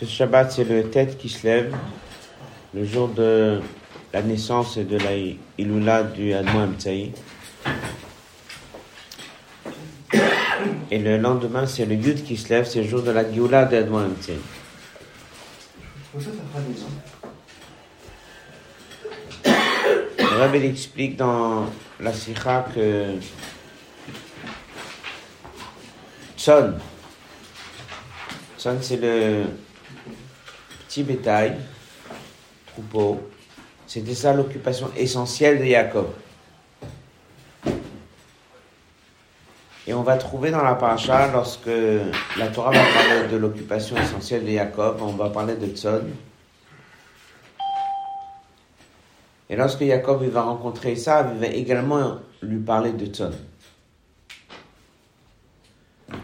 Ce Shabbat, c'est le tête qui se lève, le jour de la naissance et de la Ilula du Admo Amtsaï. Et le lendemain, c'est le Yud qui se lève, c'est le jour de la Gioula de Admo. Le Rabbi explique dans la Sikha que Tson, Tson c'est le petit bétail, troupeau. C'était ça l'occupation essentielle de Jacob. Et on va trouver dans la paracha, lorsque la Torah va parler de l'occupation essentielle de Jacob, on va parler de Tzon. Et lorsque Jacob va rencontrer ça, il va également lui parler de Tzon.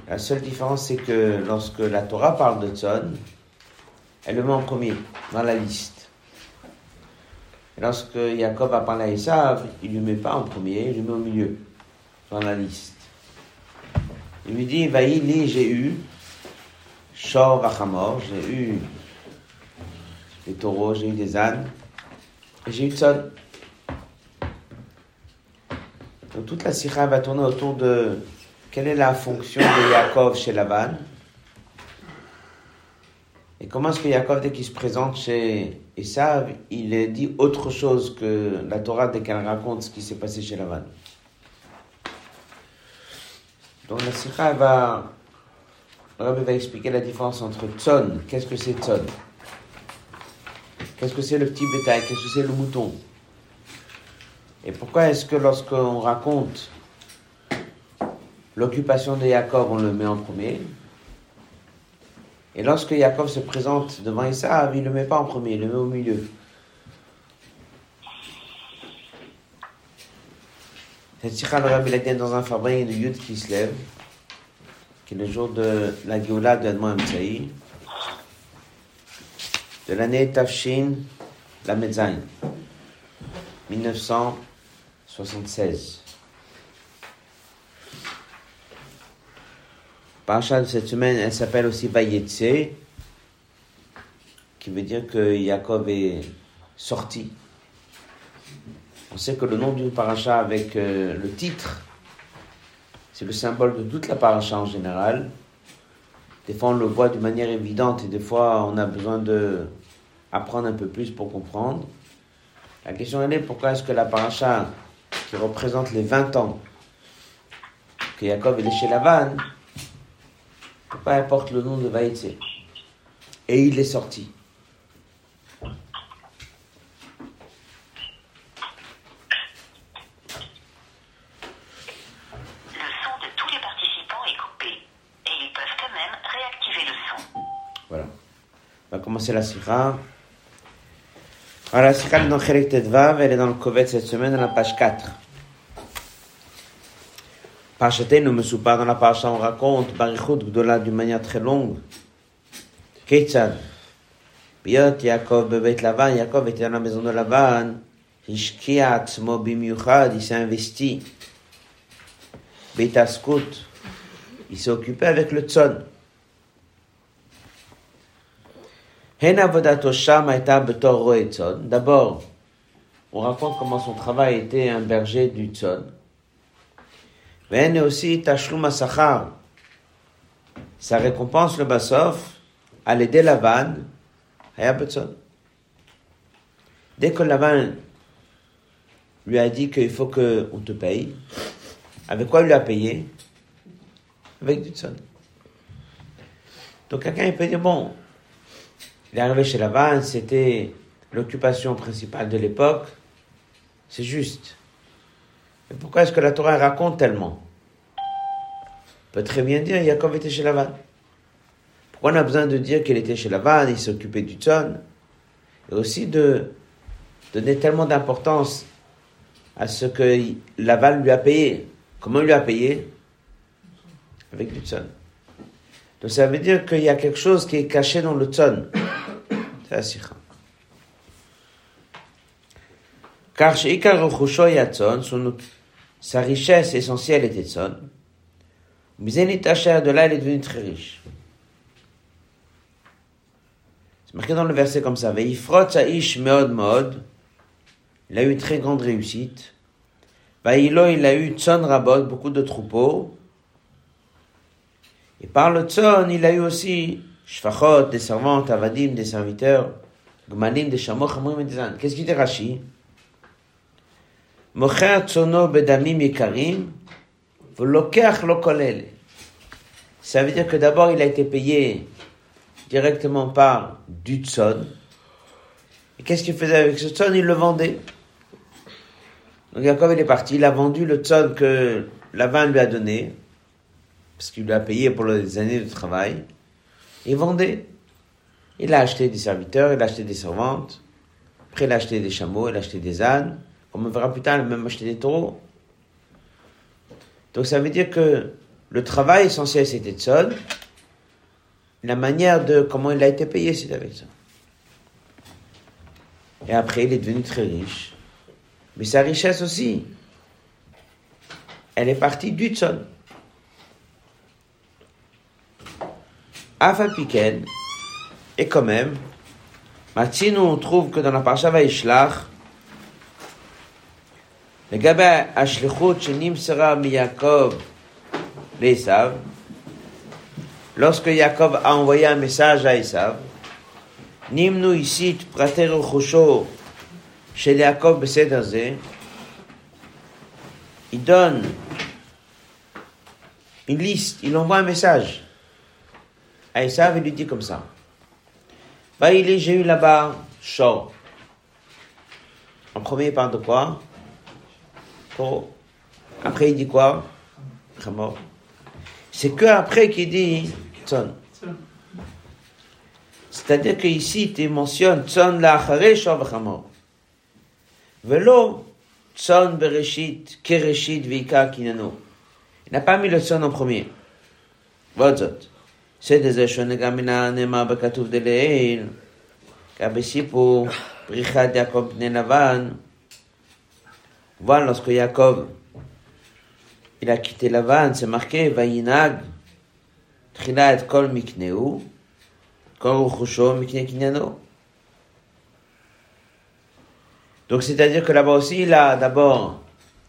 La seule différence, c'est que lorsque la Torah parle de Tzon, elle le met en premier dans la liste. Et lorsque Jacob a parlé à Esav, il ne lui met pas en premier, il lui met au milieu dans la liste. Il lui dit, Vaïli, j'ai eu Shor Vachamor, j'ai eu des taureaux, j'ai eu des ânes, et j'ai eu Tzon. Donc toute la sikha va tourner autour de quelle est la fonction de Yaakov chez Laban Et comment est-ce que Yaakov, dès qu'il se présente chez Esav, il dit autre chose que la Torah dès qu'elle raconte ce qui s'est passé chez Laban Donc la Sikha va, Rabbi va expliquer la différence entre Tzon, qu'est-ce que c'est Tzon? Qu'est-ce que c'est le petit bétail? Qu'est-ce que c'est le mouton? Et pourquoi est-ce que lorsqu'on raconte l'occupation de Jacob, on le met en premier? Et lorsque Jacob se présente devant Esav, il ne le met pas en premier, il le met au milieu. Le Rabbi l'a dans un fabrique de Yud qui se lève, qui est le jour de la Géoula de Admon Amtsaï, de l'année Tafshin, la Medzain, 1976. Parachat de cette semaine, elle s'appelle aussi Vayetse, qui veut dire que Jacob est sorti. On sait que le nom d'une paracha avec euh, le titre, c'est le symbole de toute la paracha en général. Des fois, on le voit d'une manière évidente et des fois, on a besoin de apprendre un peu plus pour comprendre. La question est pourquoi est-ce que la paracha qui représente les 20 ans que Jacob est chez Lavan, peu importe le nom de Vaïtse. Et il est sorti. Le son de tous les participants est coupé et ils peuvent quand même réactiver le son. Voilà. On va commencer la sira. Alors la sira est dans Kherek Tedvav, elle est dans le Kovet cette semaine, dans la page 4. Parchatenu Mesoupa, dans la paracha, on raconte Barichut Gdola d'une manière très longue. Ketzad. Biot Yaakov Bebet Lavan, Yaakov était dans la maison de Lavan. Hishkia Atzmo Bimiuchad, il s'est investi. Betaskut, il s'est occupé avec le tzon. D'abord, on raconte comment son travail était un berger du tzon. Ven aussi tashlum asachar. Sa récompense, le basof, à l'aider Lavan, haya betzon. Dès que Lavan lui a dit qu'il faut qu'on te paye, avec quoi il lui a payé? Avec du tzon. Donc quelqu'un peut dire, bon, il est arrivé chez Lavan, c'était l'occupation principale de l'époque, c'est juste. Mais pourquoi est-ce que la Torah raconte tellement? On peut très bien dire, Jacob était chez Lavan. Pourquoi on a besoin de dire qu'il était chez Lavan, il s'occupait du tzon? Et aussi de donner tellement d'importance à ce que Laval lui a payé. Comment il lui a payé? Avec du tzon. Donc ça veut dire qu'il y a quelque chose qui est caché dans le tzon. C'est la. Car sa richesse essentielle était. Mais Tacher, de là, il est devenu très riche. marqué dans le verset comme ça. Veifrot Saish Meod Mod. Il a eu très grande réussite. Vaïlo, il a eu Tson Rabot, beaucoup de troupeaux. Et par le Tson, il a eu aussi Shfachot, des servantes, Avadim, des serviteurs, Gmalim, des chameaux, et des ânes. Qu'est-ce qu'il dit Rashi? Tsono Bedamim Yekarim, V'lokech lo kolel. Ça veut dire que d'abord, il a été payé directement par du Tson. Et qu'est-ce qu'il faisait avec ce Tson Il le vendait. Donc Jacob il est parti, il a vendu le tzon que Lavan lui a donné, parce qu'il lui a payé pour les années de travail. Il vendait. Il a acheté des serviteurs, il a acheté des servantes. Après, il a acheté des chameaux, il a acheté des ânes. On verra plus tard, même acheté des taureaux. Donc ça veut dire que le travail essentiel c'était tzon. La manière de comment il a été payé c'est avec ça. Et après, il est devenu très riche. Mais sa richesse aussi, elle est partie du tzon. Afapiken, et quand même, maintenant on trouve que dans la parasha Vaishlach, לגבי השליחות שנמסרה מיעקב לעשו, lorsque Jacob a envoyé un message à Esav, Nimnu ici prater רכושו chez Jacob בסדר זה, il donne une liste, il envoie un message à Esav, il lui dit comme ça. Bah, il est, j'ai eu là-bas Shor. En premier, il parle de quoi Taureau. Après, il dit quoi Chamor. C'est que après qu'il dit Tzon. C'est-à-dire qu'ici, il mentionne Tzon la'acharé Shor v'chamor. Velo Tzon bereshit kereshit v'ika kinano. Il n'a pas mis le Tzon en premier. Vodzot. C'est des שונה גם מן הנאמר בכתוב דלעיל, גם בסיפור בריחת יעקב בני לבן. voilà lorsque Yaakov il a quitté la vanne, c'est marqué Vayinag, Trila et Kol Mikneu, Kol Ruchusho Mikne Kinyano. Donc c'est-à-dire que là-bas aussi, il a d'abord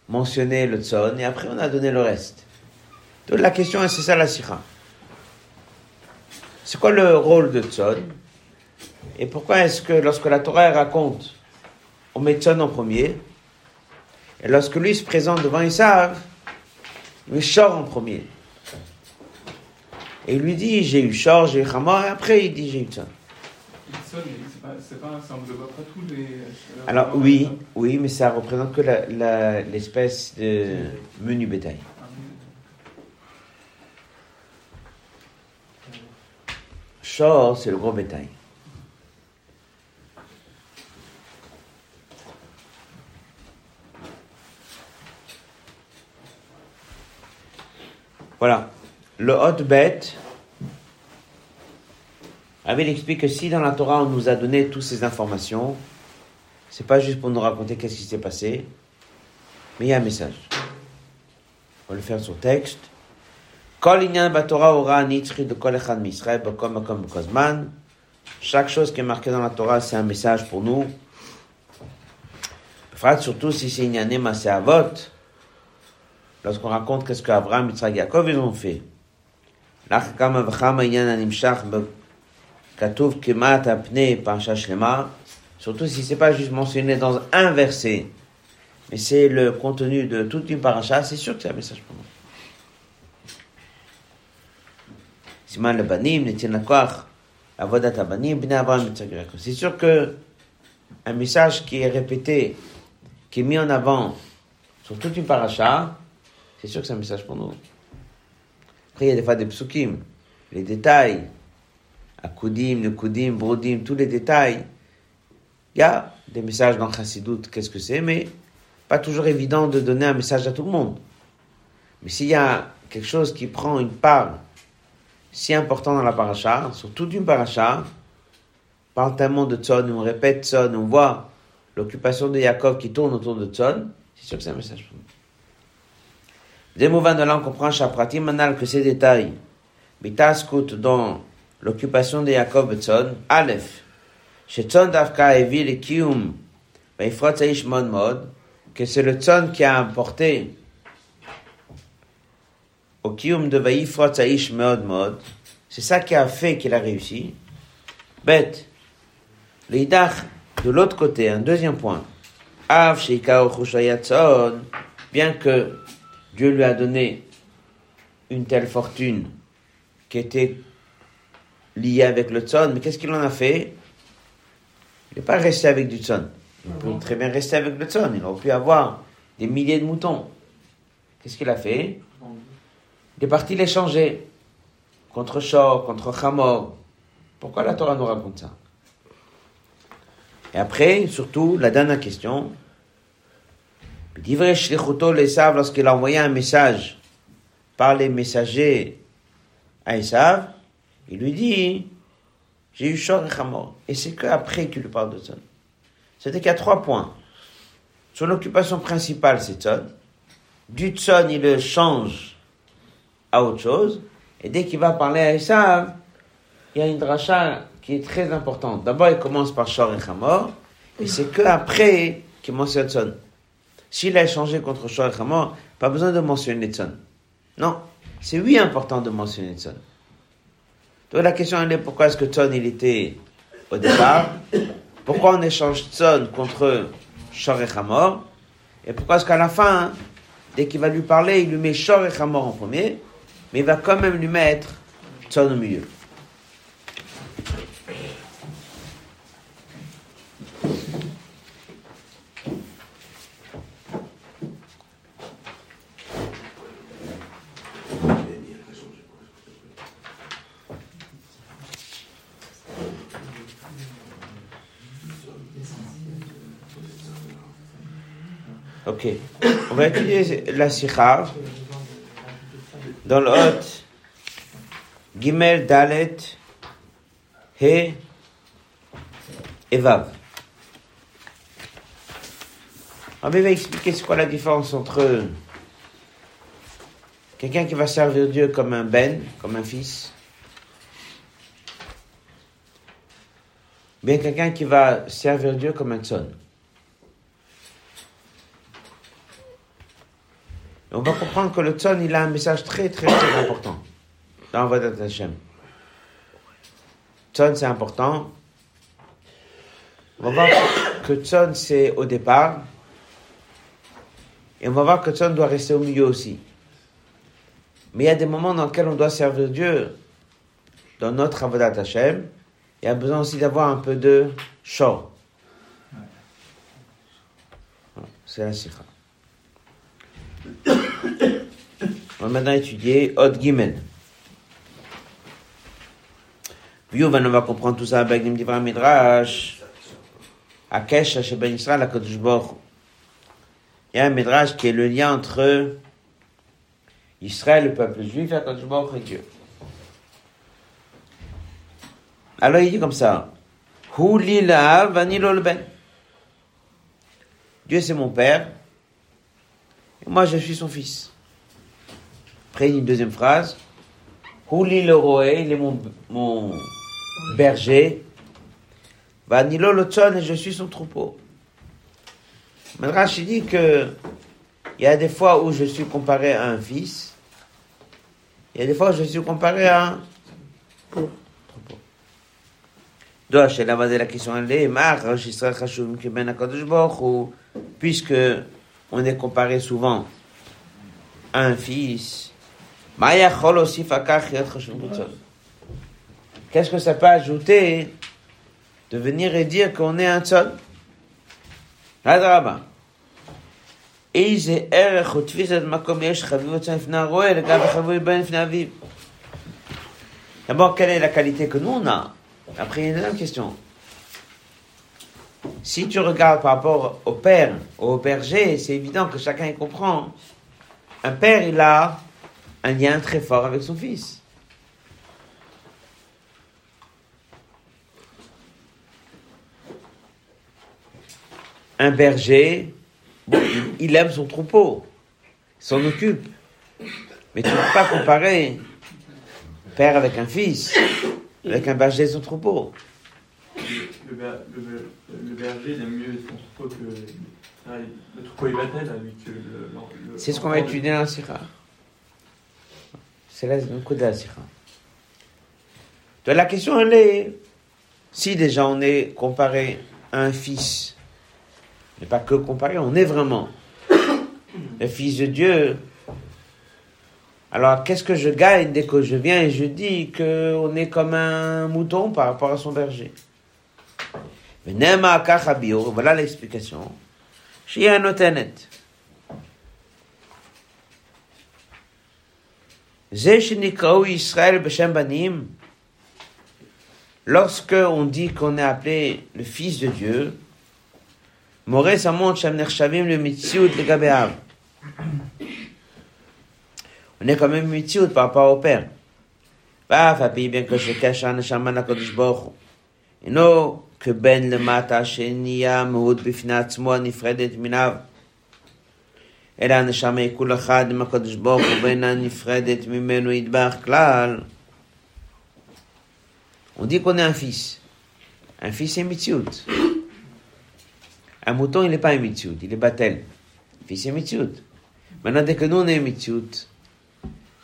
mentionné le Tson et après on a donné le reste. Donc la question, c'est ça la Sikha? C'est quoi le rôle de Tson Et pourquoi est-ce que lorsque la Torah raconte, on met Tson en premier et lorsque lui se présente devant Isav, il Shor en premier. Et il lui dit, j'ai eu Shor, j'ai eu Hamor, et après il dit, j'ai eu ça englobe pas tous les. Alors oui, oui, mais ça représente que l'espèce de menu bétail. Shor, c'est le gros bétail. Voilà. Le hot bête, Abel explique que si dans la Torah on nous a donné toutes ces informations, c'est pas juste pour nous raconter qu'est-ce qui s'est passé, mais il y a un message. On va le faire sur texte. Chaque chose qui est marquée dans la Torah, c'est un message pour nous. Surtout si c'est inyané masé avot. Lorsqu'on raconte qu'est-ce qu'Abraham, Yitzhak, Yaakov, ils ont fait. Surtout si c'est pas juste mentionné dans un verset, mais c'est le contenu de toute une paracha, c'est sûr que c'est un message pour nous. Siman le banim. C'est sûr que un message qui est répété, qui est mis en avant sur toute une paracha, c'est sûr que c'est un message pour nous. Après, il y a des fois des psukim, les détails, Akudim, le Kudim, Brodim, tous les détails. Il y a des messages dans Chassidut, qu'est-ce que c'est, mais pas toujours évident de donner un message à tout le monde. Mais s'il y a quelque chose qui prend une part si importante dans la paracha, sur toute une paracha, parle tellement de Tzon, on répète Tzon, on voit l'occupation de Yaakov qui tourne autour de Tzon, c'est sûr que c'est un message pour nous. Des mouvements de l'âme comprend Shaprati Manal que ces détails, mais t'as Bitaskut dans l'occupation de Jacob Tzon, Aleph, Shetzon Davka Evi le Kium, Veifrot Seish Mod Mod, que c'est le Tzon qui a apporté au Kium de Veifrot Seish Mod Mod, c'est ça qui a fait qu'il a réussi. Bête, l'Idach, de l'autre côté, un deuxième point, Av Sheikao Chushayatzon, bien que Dieu lui a donné une telle fortune qui était liée avec le tzon, mais qu'est-ce qu'il en a fait? Il n'est pas resté avec du tzon. Il peut très bien rester avec le tzon. Il aurait pu avoir des milliers de moutons. Qu'est-ce qu'il a fait? Il est parti les changer. Contre Shor, contre Hamor. Pourquoi la Torah nous raconte ça? Et après, surtout, la dernière question. l'Esav, lorsqu'il a envoyé un message par les messagers à Esav, il lui dit, j'ai eu Shor et. Et c'est qu'après qu'il lui parle de Tzon. C'était qu'il y a trois points. Son occupation principale, c'est Tzon. Du Tzon, il le change à autre chose. Et dès qu'il va parler à Esav, il y a une dracha qui est très importante. D'abord, il commence par Shor et Hamor. Et c'est que après qu'il mentionne Tzon. S'il a échangé contre Shor et Hamor, pas besoin de mentionner Tzon. Non. C'est oui important de mentionner Tzon. Donc la question elle est pourquoi est-ce que Tzon il était au départ? Pourquoi on échange Tzon contre Shor et Hamor? Et pourquoi est-ce qu'à la fin, dès qu'il va lui parler, il lui met Shor et Hamor en premier, mais il va quand même lui mettre Tzon au milieu? Ok. On va étudier la sikha dans le hot Gimel, Dalet, He et Vav. On va expliquer c'est quoi la différence entre quelqu'un qui va servir Dieu comme un ben, comme un fils, bien quelqu'un qui va servir Dieu comme un son. On va comprendre que le Tzon, il a un message très, très, très important dans Vadat Hashem. Tzon, c'est important. On va voir que Tzon, c'est au départ. Et on va voir que Tzon doit rester au milieu aussi. Mais il y a des moments dans lesquels on doit servir Dieu dans notre Avodat Hashem. Il y a besoin aussi d'avoir un peu de chaud. C'est la sikha. On va maintenant étudier Od Gimel. Puis on va comprendre tout ça avec une Divra Midrash. Akesh, Sheben Israël, Akadosh Il y a un Midrash qui est le lien entre Israël, le peuple juif, Akadosh et Dieu. Alors il dit comme ça. Ben. Dieu c'est mon père. Et moi je suis son fils. Après, une deuxième phrase. Houli le roé, il est mon, mon berger. Vanilo le et je suis son troupeau. Madrash dit que il y a des fois où je suis comparé à un fils. Il y a des fois où je suis comparé à un troupeau. La la question elle est, puisque on est comparé souvent à un fils, Qu'est-ce que ça peut ajouter de venir et dire qu'on est un tzon D'abord, quelle est la qualité que nous on a Après, il y a une deuxième question. Si tu regardes par rapport au père, au berger, c'est évident que chacun comprend. Un père, il a un lien très fort avec son fils. Un berger, il aime son troupeau, il s'en occupe. Mais tu ne peux pas comparer père avec un fils, avec un berger et son troupeau. le, ber- le, ber- le berger, il aime mieux son troupeau que. Le troupeau, il battait, là, lui, que le. le- C'est ce qu'on va étudier dans la Sikha. C'est la. Donc la question, elle est, si déjà on est comparé à un fils, mais pas que comparé, on est vraiment le fils de Dieu, alors qu'est-ce que je gagne dès que je viens et je dis qu'on est comme un mouton par rapport à son berger? Voilà l'explication. Un notenet. Israël Banim, lorsque on dit qu'on est appelé le Fils de Dieu, Moré Samon Shamner Shavim le Mitsiout le Gabeav. On est quand même Mitsiout par rapport au Père. Bah, Fabi, bien que je cache un Shaman à Kodesh Borch. Et non, que Ben le Mata Shenia Moud Bifnat Moa Nifredet Minav. אלא הנשמה היא כול אחד עם הקדוש ברוך הוא ואינה נפרדת ממנו ידבח כלל. On dit qu'on est un fils. Un fils, c'est Mitziut. Un mouton, il n'est pas un Mitziut, il est Batel. Un fils, c'est Mitziut. Maintenant, dès que nous, on est Mitziut,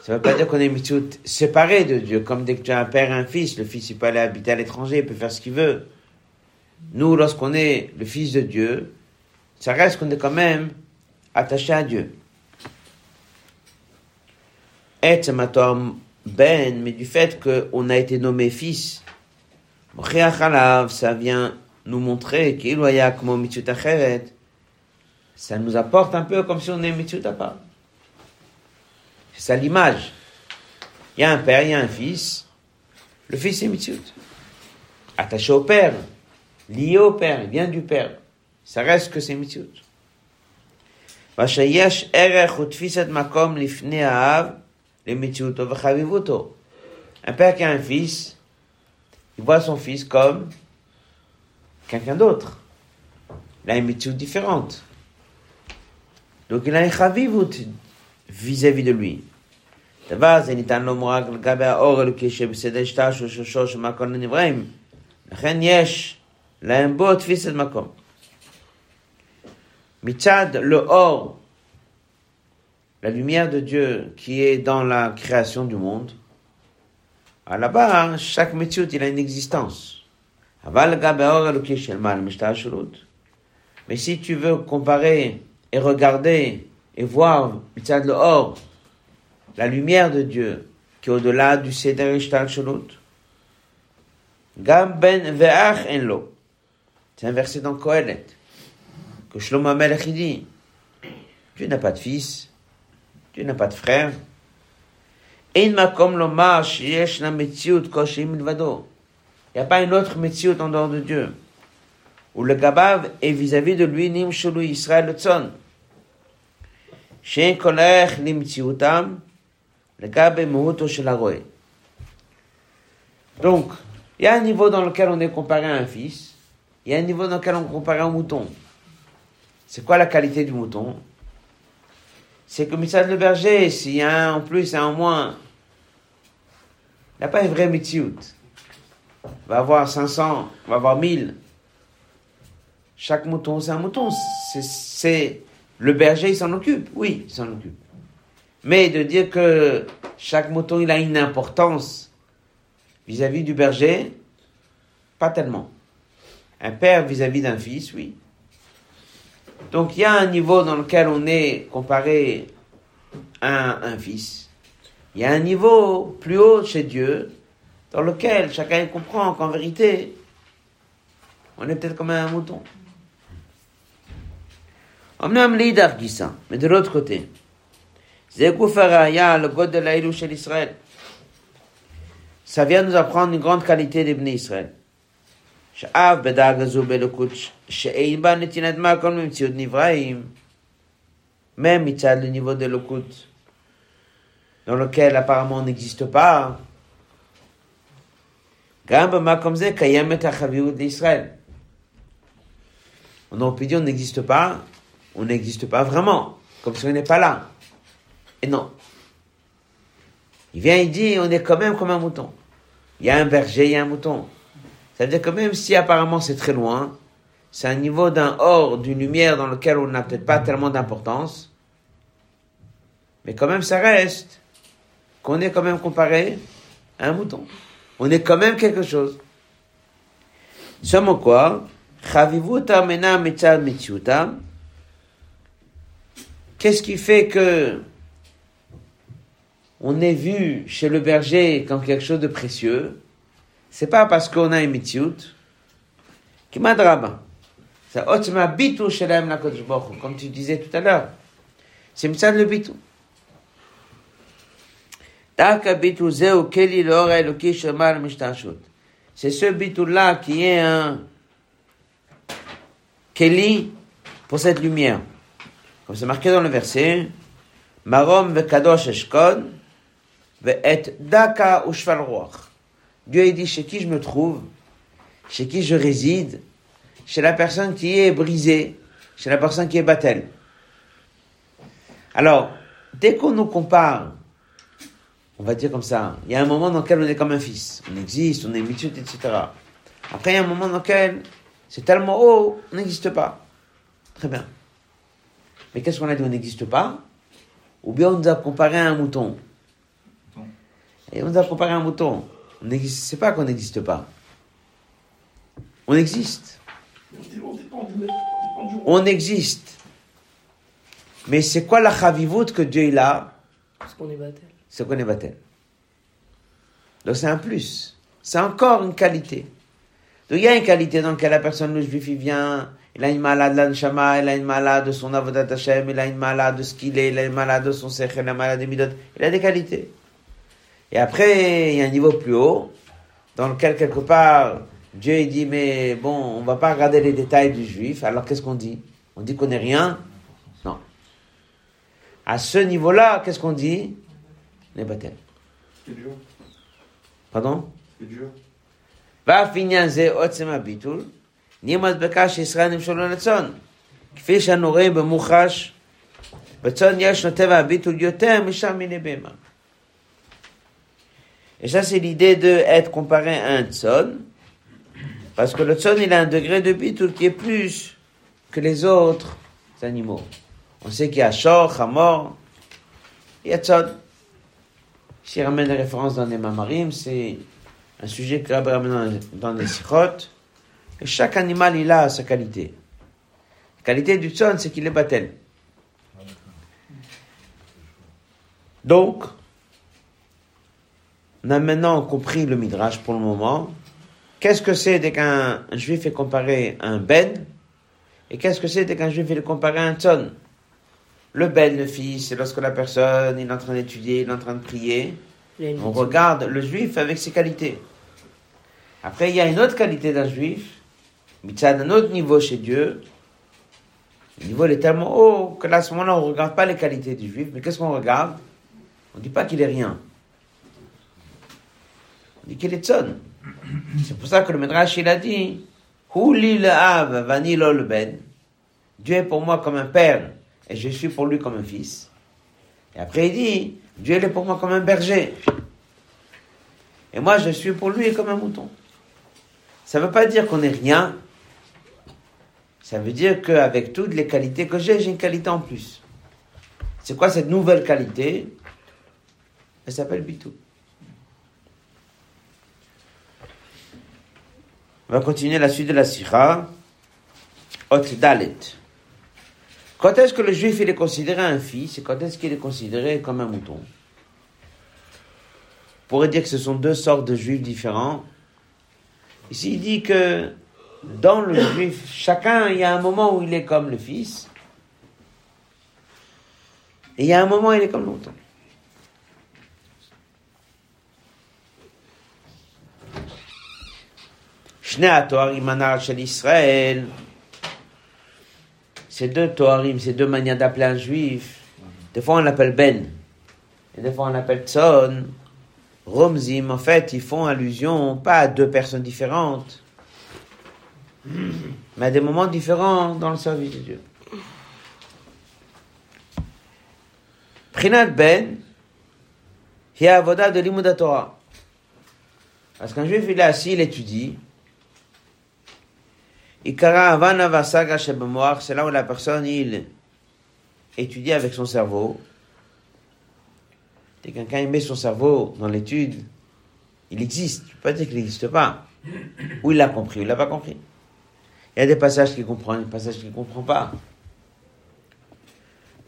ça ne veut pas dire qu'on est Mitziut séparé de Dieu. Comme dès que tu as un père et un fils, le fils, il peut aller habiter à l'étranger, il peut faire ce qu'il veut. Nous, lorsqu'on est le fils de Dieu, ça reste qu'on est quand même attaché à Dieu. Et ben, mais du fait qu'on a été nommé fils, ça vient nous montrer qu'il y a comme. Ça nous apporte un peu comme si on est part. C'est ça l'image. Il y a un père, il y a un fils. Le fils est mitzvot. Attaché au père. Lié au père. Il vient du père. Ça reste que c'est mitzvot. ושיש ערך ותפיסת מקום לפני האב למציאותו וחביבותו. Un père qui a un fils, il voit son fils comme quelqu'un d'autre. Il a une méthode différente. Donc il a une chavivut vis-à-vis de lui. דבר זה ניתן לומר רק לגבי האור האלוקי שבסדר שטר של שושו של מקום לנבראים. לכן יש להם בו תפיסת מקום. Mitzad, le or, la lumière de Dieu qui est dans la création du monde, à là-bas, chaque Mitzut, il a une existence. Mais si tu veux comparer et regarder et voir Mitzad le or, la lumière de Dieu qui est au-delà du Seder Gam ben ve'ach en lo. C'est un verset dans Kohelet que Shlomo dit, tu n'as pas de fils, tu n'as pas de frère. Il n'y a pas une autre métier en dehors de Dieu. Où le gabav est vis-à-vis de lui, nim shulu Israël le tzon. Shein kolech limtziutam, le gab est muhuto shel haroé. Donc, il y a un niveau dans lequel on est comparé à un fils, il y a un niveau dans lequel on est comparé à un mouton. C'est quoi la qualité du mouton? C'est que Mitzad le berger, s'il y a un en plus un en moins, il n'y a pas un vrai Mitziout. Va avoir 500, il va avoir 1000. Chaque mouton, c'est un mouton. C'est, le berger, il s'en occupe. Oui, il s'en occupe. Mais de dire que chaque mouton, il a une importance vis-à-vis du berger, pas tellement. Un père vis-à-vis d'un fils, oui. Donc il y a un niveau dans lequel on est comparé à un fils. Il y a un niveau plus haut chez Dieu dans lequel chacun comprend qu'en vérité, on est peut-être comme un mouton. Mais de l'autre côté, ça vient nous apprendre une grande qualité d'Ibn Israël. שאף בדאגה זו באלוקות שאין בה נתינת מקום במציאות נבראים, même מצד le niveau d'éloquut, dans lequel apparemment on n'existe pas, גם במקום זה קיימת החביות לישראל. On aurait pu dire on n'existe pas, on n'existe pas vraiment, comme si on n'est pas là. Et non. Il vient, il dit, on est quand même comme un mouton. Il y a un berger, il y a un mouton. Ça veut dire que même si apparemment c'est très loin, c'est un niveau d'un or, d'une lumière dans lequel on n'a peut-être pas tellement d'importance, mais quand même ça reste qu'on est quand même comparé à un mouton. On est quand même quelque chose. Seulement quoi. Qu'est-ce qui fait que on est vu chez le berger comme quelque chose de précieux? C'est pas parce qu'on a une mitziut qui madraba. C'est otzma bitu shelem la comme tu disais tout à l'heure. C'est mitzad le bitu. Daka bitu zeu keli l'or eloki shemar mishtashut. C'est ce bitu-là qui est un keli pour cette lumière. Comme c'est marqué dans le verset, Marom vekadosh eshkon, ve'et daka ushval ruach. Dieu il dit chez qui je me trouve, chez qui je réside, chez la personne qui est brisée, chez la personne qui est battelle. Alors, dès qu'on nous compare, on va dire comme ça, il y a un moment dans lequel on est comme un fils. On existe, on est mitzvot, etc. Après, il y a un moment dans lequel c'est tellement haut, on n'existe pas. Très bien. Mais qu'est-ce qu'on a dit? On n'existe pas? Ou bien on nous a comparé à un mouton Et on nous a comparé à un mouton. On n'existe, c'est pas qu'on n'existe pas. On existe. On existe. Mais c'est quoi la chavivout que Dieu il a? Parce qu'on est battel. C'est qu'on est battel. Donc c'est un plus. C'est encore une qualité. Donc il y a une qualité dans laquelle la personne, le juif, il vient, il a une malade de l'anshama, il a une malade de son avodat Hashem, il a une malade de ce qu'il est, il a une malade de son sech, il a une malade de midot. Il a des qualités. Et après, il y a un niveau plus haut, dans lequel quelque part, Dieu il dit, mais bon, on va pas regarder les détails du juif. Alors qu'est-ce qu'on dit On dit qu'on n'est rien Non. À ce niveau-là, qu'est-ce qu'on dit On est baptême. C'est dur. Pardon C'est dur. ואף עניין זה עוצם הביטול, נהיה מדבקה שישראל נמשלו לצאן. כפי שאנו רואים במוחש, בצאן יש טבע הביטול יותר משאר מיני בהמה. et ça, c'est l'idée de être comparé à un tzon, parce que le tzon, il a un degré de bitul qui est plus que les autres animaux. On sait qu'il y a shor, hamor, il y a tzon. S'il ramène des références dans les mamarim, c'est un sujet que Rabbi ramène dans, les sikhot. Chaque animal, il a sa qualité. La qualité du tzon, c'est qu'il est battel. Donc, on a maintenant compris le midrash pour le moment. Qu'est-ce que c'est dès qu'un un juif est comparé à un ben Et qu'est-ce que c'est dès qu'un juif est comparé à un tzon Le ben, le fils, c'est lorsque la personne il est en train d'étudier, il est en train de prier. On regarde le juif avec ses qualités. Après, il y a une autre qualité d'un juif, mais ça d'un autre niveau chez Dieu. Le niveau est tellement haut que là, à ce moment-là, on ne regarde pas les qualités du juif, mais qu'est-ce qu'on regarde? On ne dit pas qu'il est rien. On dit qu'il est tzon. C'est pour ça que le Midrash, il a dit Hu li le av, ben. Dieu est pour moi comme un père, et je suis pour lui comme un fils. Et après, il dit Dieu est pour moi comme un berger. Et moi, je suis pour lui comme un mouton. Ça ne veut pas dire qu'on n'est rien. Ça veut dire qu'avec toutes les qualités que j'ai, j'ai une qualité en plus. C'est quoi cette nouvelle qualité? Elle s'appelle Bitou. On va continuer la suite de la Sira. Ot Dalet. Quand est-ce que le juif est considéré un fils et quand est-ce qu'il est considéré comme un mouton? On pourrait dire que ce sont deux sortes de juifs différents. Ici, il dit que dans le juif, chacun, il y a un moment où il est comme le fils, et il y a un moment où il est comme le mouton. Ces deux Toarim, ces deux manières d'appeler un juif, des fois on l'appelle Ben, et des fois on l'appelle Tzon, Romzim, en fait, ils font allusion pas à deux personnes différentes, mais à des moments différents dans le service de Dieu. Prinat Ben, hi avoda de Torah. Parce qu'un juif, il est assis, il étudie, c'est là où la personne, il étudie avec son cerveau. Dès que quelqu'un met son cerveau dans l'étude, il existe. Tu peux pas dire qu'il n'existe pas. Ou il l'a compris, ou il l'a pas compris. Il y a des passages qu'il comprend, des passages qu'il ne comprend pas.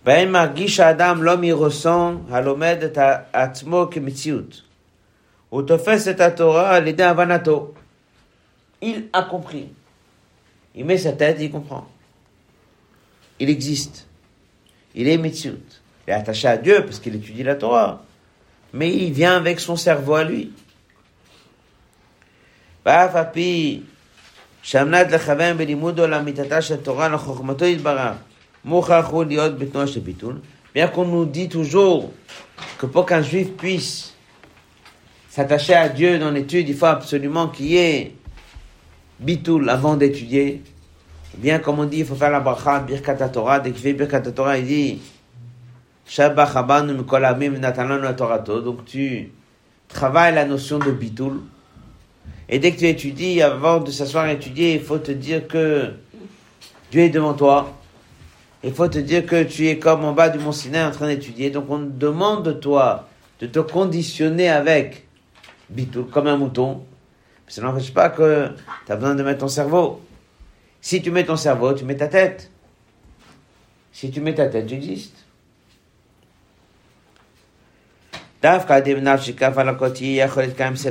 Adam, l'homme il ressent, atmo Torah, l'idée avanato. Il a compris. Il met sa tête, il comprend. Il existe. Il est Metziut. Il est attaché à Dieu parce qu'il étudie la Torah. Mais il vient avec son cerveau à lui. ואף על פי שעמד לכוון בלימודו לאמיתתה של תורה לחוכמתו יתברך, מוכרח הוא להיות בתנועה של ביטול. Bien qu'on nous dit toujours que pour qu'un juif puisse s'attacher à Dieu dans l'étude, il faut absolument qu'il y ait bitul avant d'étudier. Bien comme on dit, il faut faire la bracha, birkat Torah. Dès qu'il fait birkat Torah, il dit. Donc tu travailles la notion de bitul. Et dès que tu étudies, avant de s'asseoir et étudier, il faut te dire que Dieu est devant toi. Il faut te dire que tu es comme en bas du mont Sinaï en train d'étudier. Donc on demande de toi de te conditionner avec bitul, comme un mouton. Mais ça n'empêche pas que tu as besoin de mettre ton cerveau. Si tu mets ton cerveau, tu mets ta tête. Si tu mets ta tête, tu existes. C'est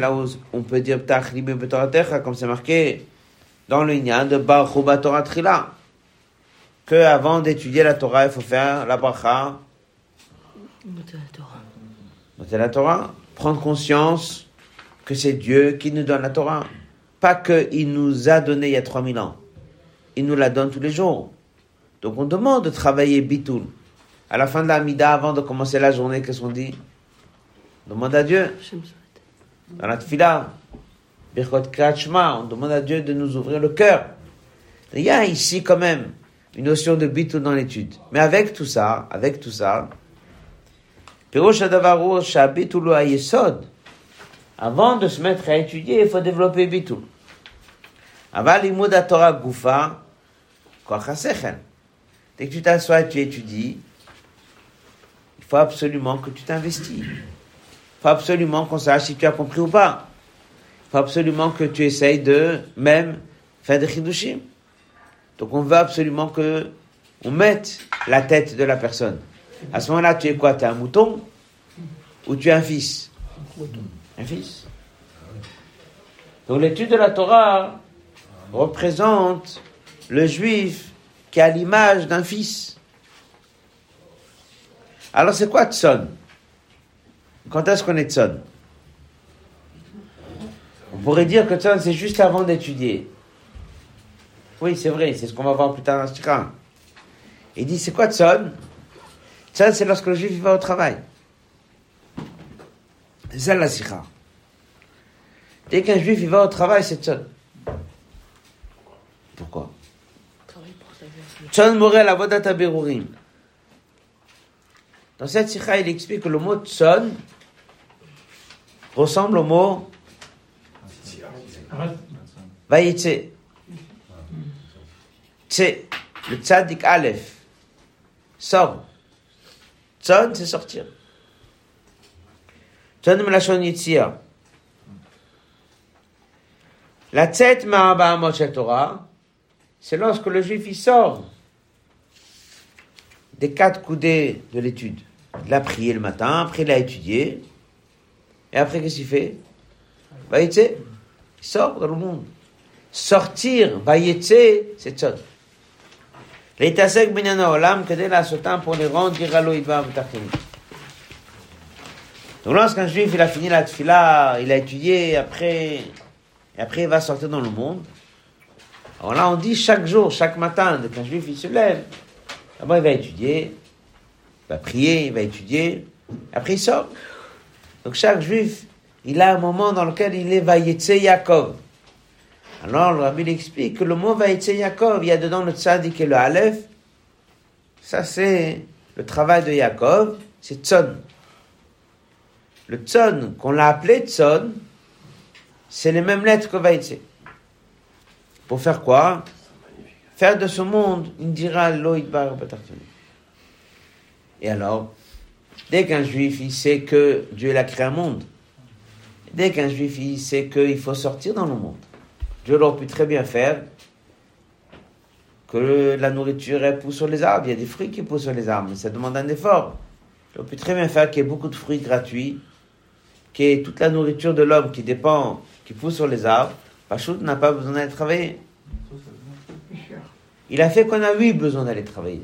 là où on peut dire hein, comme c'est marqué dans le Nyan de Baruba Torah Trila. Que avant d'étudier la Torah, il faut faire la bracha. Monter la Torah. Prendre conscience que c'est Dieu qui nous donne la Torah. Pas qu'il nous a donné il y a 3000 ans. Il nous la donne tous les jours. Donc on demande de travailler bitoul. À la fin de la mida, avant de commencer la journée, qu'est-ce qu'on dit? On Demande à Dieu. Dans la tfila, Kachma, on demande à Dieu de nous ouvrir le cœur. Il y a ici quand même une notion de bitoul dans l'étude. Mais avec tout ça, avec tout ça, Pirosh Adavaru avant de se mettre à étudier, il faut développer bitul. Aval limud Torah hasechel. Dès que tu t'assois et tu étudies, il faut absolument que tu t'investis. Il faut absolument qu'on sache si tu as compris ou pas. Il faut absolument que tu essayes de même faire des chidushim. Donc on veut absolument que on mette la tête de la personne. À ce moment-là, tu es quoi? Tu es un mouton ou tu es un fils? Un fils. Donc l'étude de la Torah représente le juif qui a l'image d'un fils. Alors c'est quoi Tson? Quand est-ce qu'on est Tson? On pourrait dire que Tson c'est juste avant d'étudier. Oui, c'est vrai, c'est ce qu'on va voir plus tard dans ce. Il dit c'est quoi Tson? Tson c'est lorsque le juif va au travail. Sikha. Dès qu'un juif il va au travail, c'est Tson. Pourquoi? Tson Morel Avodat Aberurim. Dans cette sikha, il explique que le mot Tson ressemble au mot Vayetse. Tse, le tzadik Aleph. Sort. Tson, c'est sortir. John Melachon Yitzhak. La tête Maraba Moshe Torah, c'est lorsque le juif sort des quatre coudées de l'étude. Il a prié le matin, après il a étudié, et après qu'est-ce qu'il fait? Bah, Vaïtse, il sort dans le monde. Sortir, bah, Vaïtse, c'est ça. L'étasek binyan olam, kedel asotam pour les rendre, dira donc lorsqu'un juif il a fini la tfila, il a étudié, après, et après il va sortir dans le monde, alors là on dit chaque jour, chaque matin, dès qu'un juif il se lève, D'abord, il va étudier, il va prier, il va étudier, après il sort. Donc chaque juif, il a un moment dans lequel il est Vayetse Yaakov. Alors le rabbi explique que le mot Vayetse Yaakov, il y a dedans le tzadik et le Aleph. Ça c'est le travail de Yaakov, c'est Tzon. Le Tzon, qu'on l'a appelé Tzon, c'est les mêmes lettres que Vayetse. Pour faire quoi? Faire de ce monde une dira loïd bar batartoni. Et alors, dès qu'un juif il sait que Dieu a créé un monde, dès qu'un juif il sait qu'il faut sortir dans le monde, Dieu aurait pu très bien faire que la nourriture pousse sur les arbres. Il y a des fruits qui poussent sur les arbres, mais ça demande un effort. Il aurait pu très bien faire qu'il y ait beaucoup de fruits gratuits, qu'il y ait toute la nourriture de l'homme qui dépend, qui pousse sur les arbres. Pachout n'a pas besoin d'aller travailler. Il a fait qu'on a eu besoin d'aller travailler.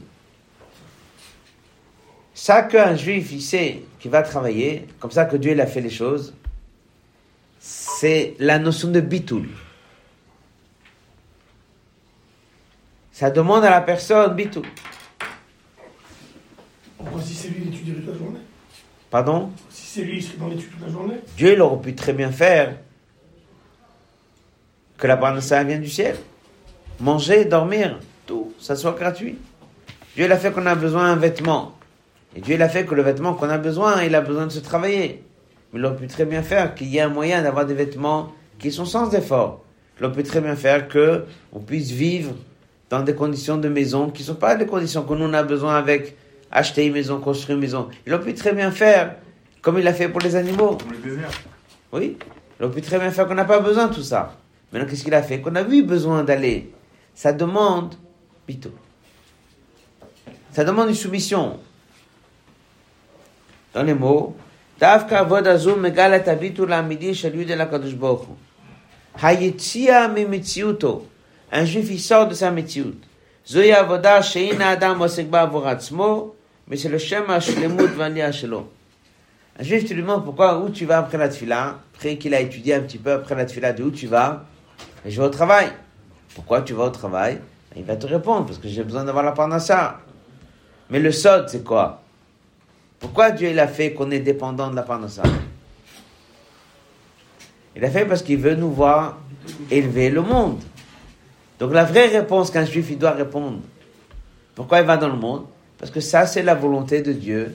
Ça qu'un juif, il sait qu'il va travailler, comme ça que Dieu il a fait les choses, c'est la notion de bitoul. Ça demande à la personne bitoul. Pourquoi si c'est lui, il toute la journée Pardon? C'est lui, toute la journée Dieu il aurait pu très bien faire que la parnassa vienne du ciel. Manger, dormir, tout, ça soit gratuit. Dieu il a fait qu'on a besoin d'un vêtement. Et Dieu il a fait que le vêtement qu'on a besoin, il a besoin de se travailler. Mais il aurait pu très bien faire qu'il y ait un moyen d'avoir des vêtements qui sont sans effort. Il aurait pu très bien faire que on puisse vivre dans des conditions de maison qui ne sont pas des conditions que nous on a besoin avec acheter une maison, construire une maison. Il aurait pu très bien faire comme il a fait pour les animaux. Comme. Oui. Il aurait pu très bien faire qu'on n'a pas besoin de tout ça. Maintenant, qu'est-ce qu'il a fait? Qu'on a eu besoin d'aller. Ça demande bito. Ça demande une soumission. Dans les mots, Davka vodazu megala tabitu la midi shalu de la kadosh bochu. Hayetzia mi mitziuto. Un juif, il sort de sa mitziut. Zoya voda sheina adam osekba voratzmo, mais c'est le shema shlemut vania shalom. Un juif, tu lui demandes pourquoi, où tu vas après la tefila, après qu'il a étudié un petit peu après la tefila, de où tu vas, je vais au travail. Pourquoi tu vas au travail? Il va te répondre, parce que j'ai besoin d'avoir la parnassa. Mais le sod, c'est quoi? Pourquoi Dieu il a fait qu'on est dépendant de la parnassa? Il a fait parce qu'il veut nous voir élever le monde. Donc la vraie réponse qu'un juif il doit répondre, pourquoi il va dans le monde? Parce que ça c'est la volonté de Dieu,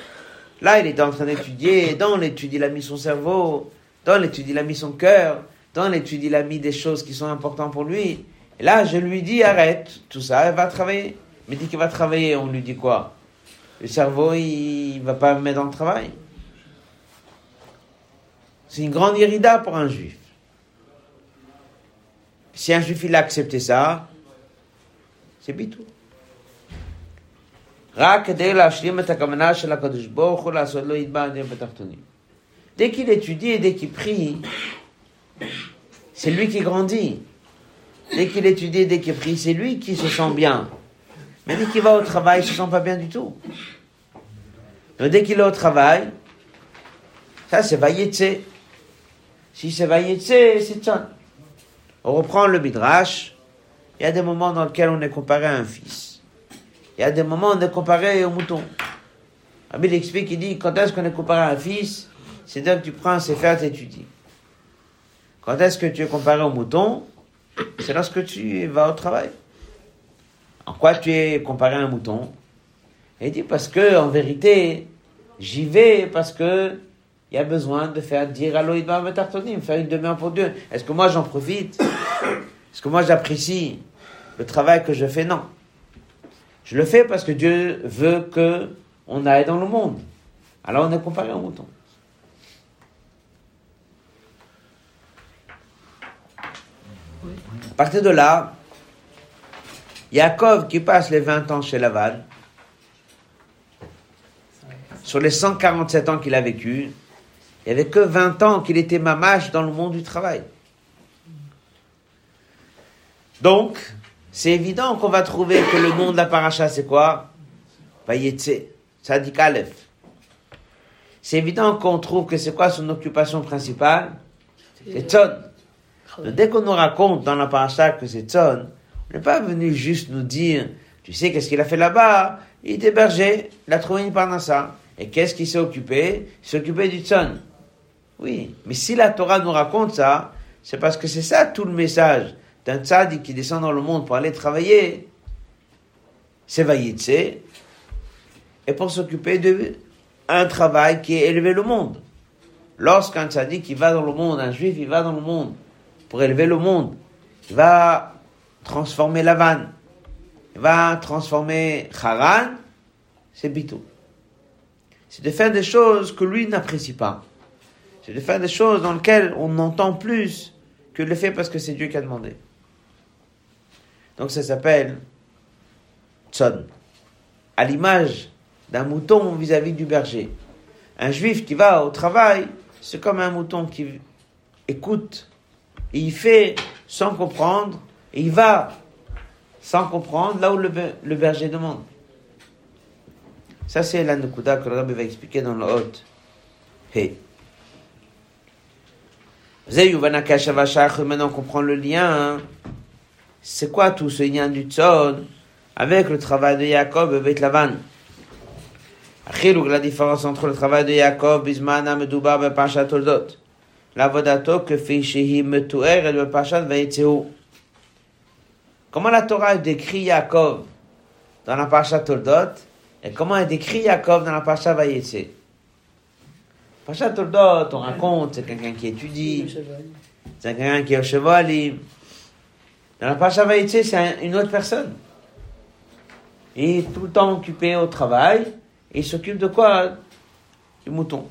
Là, il est en train d'étudier, dans l'étude, il a mis son cerveau, dans l'étude, il a mis son cœur, dans l'étude, il a mis des choses qui sont importantes pour lui. Et là, je lui dis, arrête, tout ça, va travailler. Mais dit qu'il va travailler, on lui dit quoi? Le cerveau, il va pas me mettre dans le travail. C'est une grande irrida pour un juif. Si un juif, il a accepté ça, c'est bitou. רק כדי להשלים את הכוונה של הקדוש ברוך הוא לעשות לו יתבעדים בתחתונים. Dès qu'il étudie et dès qu'il prie, c'est lui qui grandit. Dès qu'il étudie et dès qu'il prie, c'est lui qui se sent bien. Mais dès qu'il va au travail, il se sent pas bien du tout. Donc dès qu'il est au travail, ça c'est Vayetse. Si c'est Vayetse, c'est Tzon. On reprend le Midrash. Il y a des moments dans lesquels on est comparé à un fils. Il y a des moments on est comparé au mouton. Rabbi il explique, il dit, quand est-ce qu'on est comparé à un fils? C'est que tu prends un sefer, t'étudies. Quand est-ce que tu es comparé au mouton? C'est lorsque tu vas au travail. En quoi tu es comparé à un mouton? Et il dit, parce que, en vérité, j'y vais parce que il y a besoin de faire dire à l'Oïd faire une demeure pour Dieu. Est-ce que moi j'en profite? Est-ce que moi j'apprécie le travail que je fais? Non. Je le fais parce que Dieu veut que on aille dans le monde. Alors on est comparé au mouton. À partir de là, Yaakov qui passe les 20 ans chez Laval, sur les 147 ans qu'il a vécu, il n'y avait que 20 ans qu'il était mamache dans le monde du travail. Donc, c'est évident qu'on va trouver que le nom de la paracha, c'est quoi? Vayetse, ça dit Aleph. C'est évident qu'on trouve que c'est quoi son occupation principale? C'est Tzon. Dès qu'on nous raconte dans la paracha que c'est Tzon, Il n'est pas venu juste nous dire, tu sais qu'est-ce qu'il a fait là-bas? Il était berger, il a trouvé une parnassa. Et qu'est-ce qu'il s'est occupé? Il s'est occupé du tzon. Oui, mais si la Torah nous raconte ça, c'est parce que c'est ça tout le message d'un tzaddik qui descend dans le monde pour aller travailler. C'est Vayitse, et pour s'occuper de un travail qui est élevé le monde. Lorsqu'un tzaddik qui va dans le monde, un juif, il va dans le monde pour élever le monde, il va transformer la vanne, il va transformer Haran, c'est bitou. C'est de faire des choses que lui n'apprécie pas. C'est de faire des choses dans lesquelles on entend plus que le fait parce que c'est Dieu qui a demandé. Donc ça s'appelle tzon. À l'image d'un mouton vis-à-vis du berger. Un juif qui va au travail, c'est comme un mouton qui écoute, il fait sans comprendre, et il va sans comprendre là où le, be- le berger demande. Ça, c'est la Nukuda que le Rabbi va expliquer dans le Hôte. Hey. Maintenant, on comprend le lien. hein. C'est quoi tout ce lien du Tzon avec le travail de Jacob avec Lavan Achiluk, la différence entre le travail de Jacob, Bismana, Medouba, Bepashat Toldot. La vodato que fait Shehi Metuer et le Pashat Vayetzeu. Comment la Torah décrit Jacob dans la Pashat Toldot et comment elle décrit Jacob dans la Pashat Vayetse. Pashat Toldot, on raconte, c'est quelqu'un qui étudie, c'est quelqu'un qui est au cheval. Dans la Pashat Vayetse, c'est un- une autre personne. Il est tout le temps occupé au travail. Et il s'occupe de quoi Du mouton?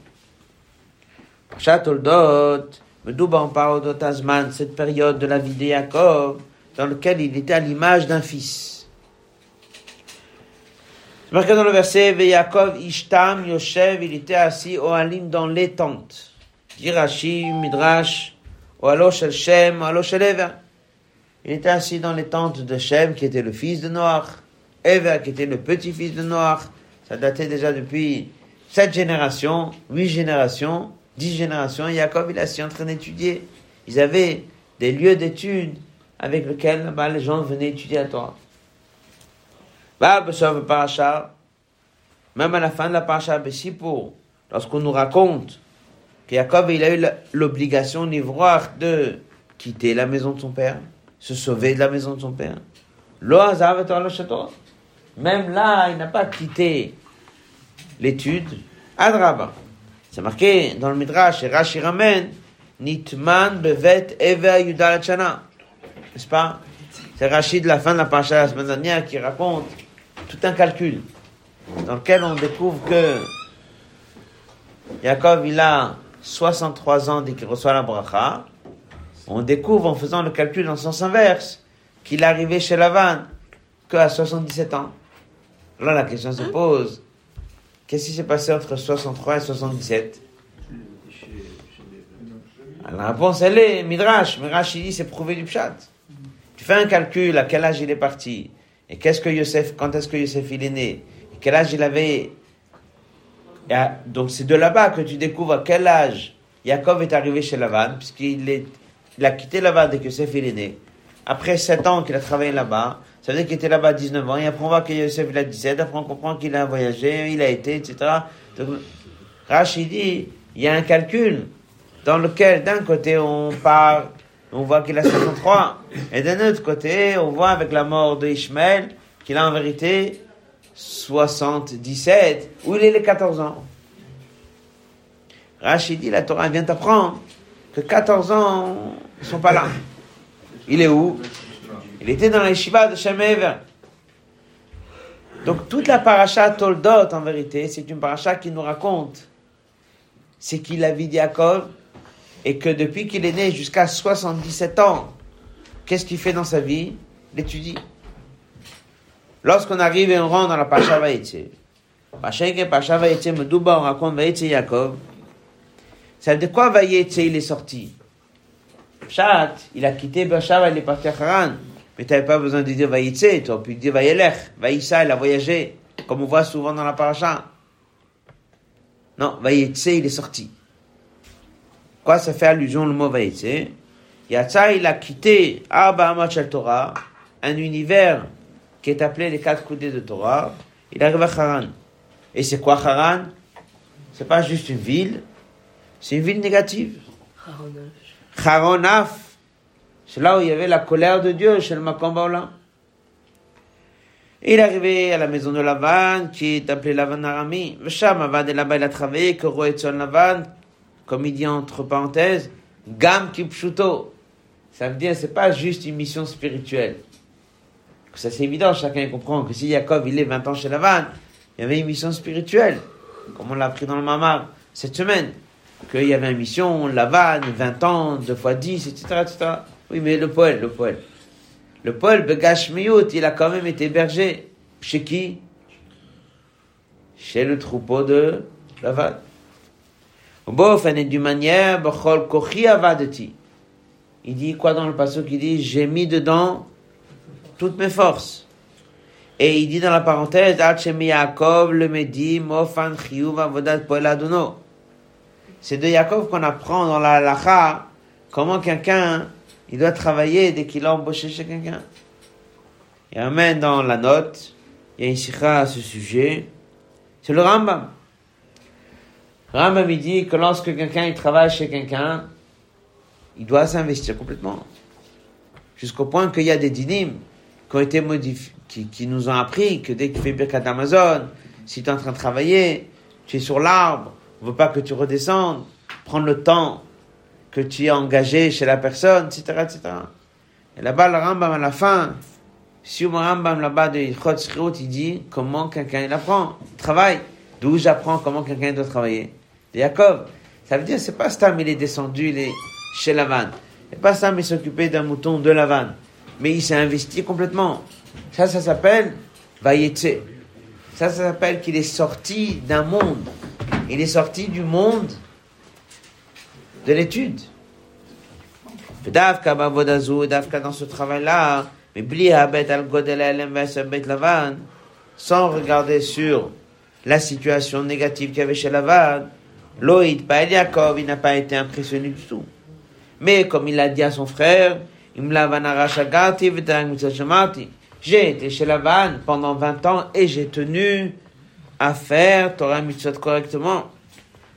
Parashat Toldot, Medouba en parle d'Otazman, cette période de la vie de Jacob, dans laquelle il était à l'image d'un fils. C'est marqué dans le verset, Ve Yaakov Ishtam Yoshev, il était assis au Halim dans les tentes. Dit Rashi, Midrash, au Alosh El Shem, au Alosh El. Il était assis dans les tentes de Shem, qui était le fils de Noach, Ever, qui était le petit-fils de Noach. Ça datait déjà depuis sept générations, huit générations, dix générations. Jacob, il est assis en train d'étudier. Ils avaient des lieux d'études avec lesquels bah, les gens venaient étudier la Torah. Bah, Besov Parasha, même à la fin de la Parasha Bessipour, lorsqu'on nous raconte que Jacob, il a eu l'obligation d'ivoire de quitter la maison de son père, se sauver de la maison de son père. Même là, il n'a pas quitté l'étude. Adraba. C'est marqué dans le Midrash, et Rashi ramène, Nitman bevet ever yudal chana. N'est-ce pas? C'est Rashi de la fin de la paracha la semaine dernière qui raconte tout un calcul dans lequel on découvre que Jacob, il a 63 ans dès qu'il reçoit la bracha. On découvre en faisant le calcul en sens inverse qu'il est arrivé chez Lavan qu'à 77 ans. Là, la question se pose qu'est-ce qui s'est passé entre 63 et 77 La réponse, elle est Midrash. Midrash, il dit c'est prouvé du Pshat. Tu fais un calcul à quel âge il est parti? Et qu'est-ce que Yosef, quand est-ce que Yosef il est né? Et quel âge il avait? Et à- donc c'est de là-bas que tu découvres à quel âge Yaakov est arrivé chez Lavan, puisqu'il est, il a quitté Lavan dès que Yosef il est né. Après 7 ans qu'il a travaillé là-bas, ça veut dire qu'il était là-bas 19 ans, et après on voit que Yosef il a 17, après on comprend qu'il a voyagé, il a été, etc. Donc, Rachid dit, il y a un calcul dans lequel d'un côté on part, on voit qu'il a 63, et d'un autre côté on voit avec la mort de Ishmael qu'il a en vérité 77, où il est les 14 ans. Rachid dit, la Torah vient t'apprendre que 14 ans, ils sont pas là. Il est où? Il était dans les Shiva de Shemever. Donc toute la paracha Toldot, en vérité, c'est une paracha qui nous raconte c'est qu'il a vu Yaakov et que depuis qu'il est né jusqu'à 77 ans, qu'est-ce qu'il fait dans sa vie? Il étudie. Lorsqu'on arrive et on rentre dans la paracha Vaïtse, Pacha Vaïtse, on raconte Vaïtse Yaakov. Ça de quoi Vaïtse il est sorti? Il a quitté Beersheba, il est parti à Haran. Mais tu n'avais pas besoin de dire Vaïtse, tu aurais pu dire Vaïelech. Vaïssa, il a voyagé, comme on voit souvent dans la paracha. Non, Vaïtse, il est sorti. Quoi ça fait allusion le mot Vaïtse Yatsa, il a quitté Arba Amat Shel Torah, un univers qui est appelé les quatre coudées de Torah, il arrive à Haran. Et c'est quoi Haran? C'est pas juste une ville, c'est une ville négative. Haronaf, c'est là où il y avait la colère de Dieu chez le Makom Baolam. Il est arrivé à la maison de Lavan, qui est appelée Lavan Arami. Sham Avad et là-bas il a travaillé, que Roetzon Lavan, comme il dit entre parenthèses, Gam Kipshuto. Ça veut dire, c'est pas juste une mission spirituelle. Ça c'est évident, chacun comprend que si Jacob il est 20 ans chez Lavan, il y avait une mission spirituelle, comme on l'a appris dans le Mamar cette semaine. Qu'il y avait une mission, Lavan, 20 ans, 2 fois 10, etc., etc. Oui, mais le poète, le poète. Le Miyut, il a quand même été berger. Chez qui? Chez le troupeau de Kochi Avadeti. Il dit quoi dans le passage Il dit J'ai mis dedans toutes mes forces. Et il dit dans la parenthèse le C'est de Yaakov qu'on apprend dans la halacha comment quelqu'un il doit travailler dès qu'il a embauché chez quelqu'un. Il amène dans la note, il y a une sikha à ce sujet, c'est le Rambam. Rambam il dit que lorsque quelqu'un il travaille chez quelqu'un, il doit s'investir complètement. Jusqu'au point qu'il y a des dynimes qui ont été modifiés, qui, nous ont appris que dès que tu fais Birkat Amazon, si tu es en train de travailler, tu es sur l'arbre, on veut pas que tu redescendes, prendre le temps que tu es engagé chez la personne, etc., etc. Et là-bas, le Rambam, à la fin, si le Rambam, là-bas, de Chot Shrut, il dit comment quelqu'un, il apprend, il travaille. D'où j'apprends comment quelqu'un doit travailler. De Jacob. Ça veut dire, c'est pas Stam, il est descendu, il est chez Lavan. C'est pas Stam, il s'occupait d'un mouton de Lavan. Mais il s'est investi complètement. Ça, ça s'appelle Vayetse. Ça, ça s'appelle qu'il est sorti d'un monde. Il est sorti du monde de l'étude. Davka bavodazu, Davka dans ce travail-là, mais al bet lavan, sans regarder sur la situation négative qu'il y avait chez Lavan, Loïd, pas Yaakov, il n'a pas été impressionné du tout. Mais comme il a dit à son frère, j'ai été chez Lavan pendant 20 ans et j'ai tenu à faire Torah Mitzvot correctement.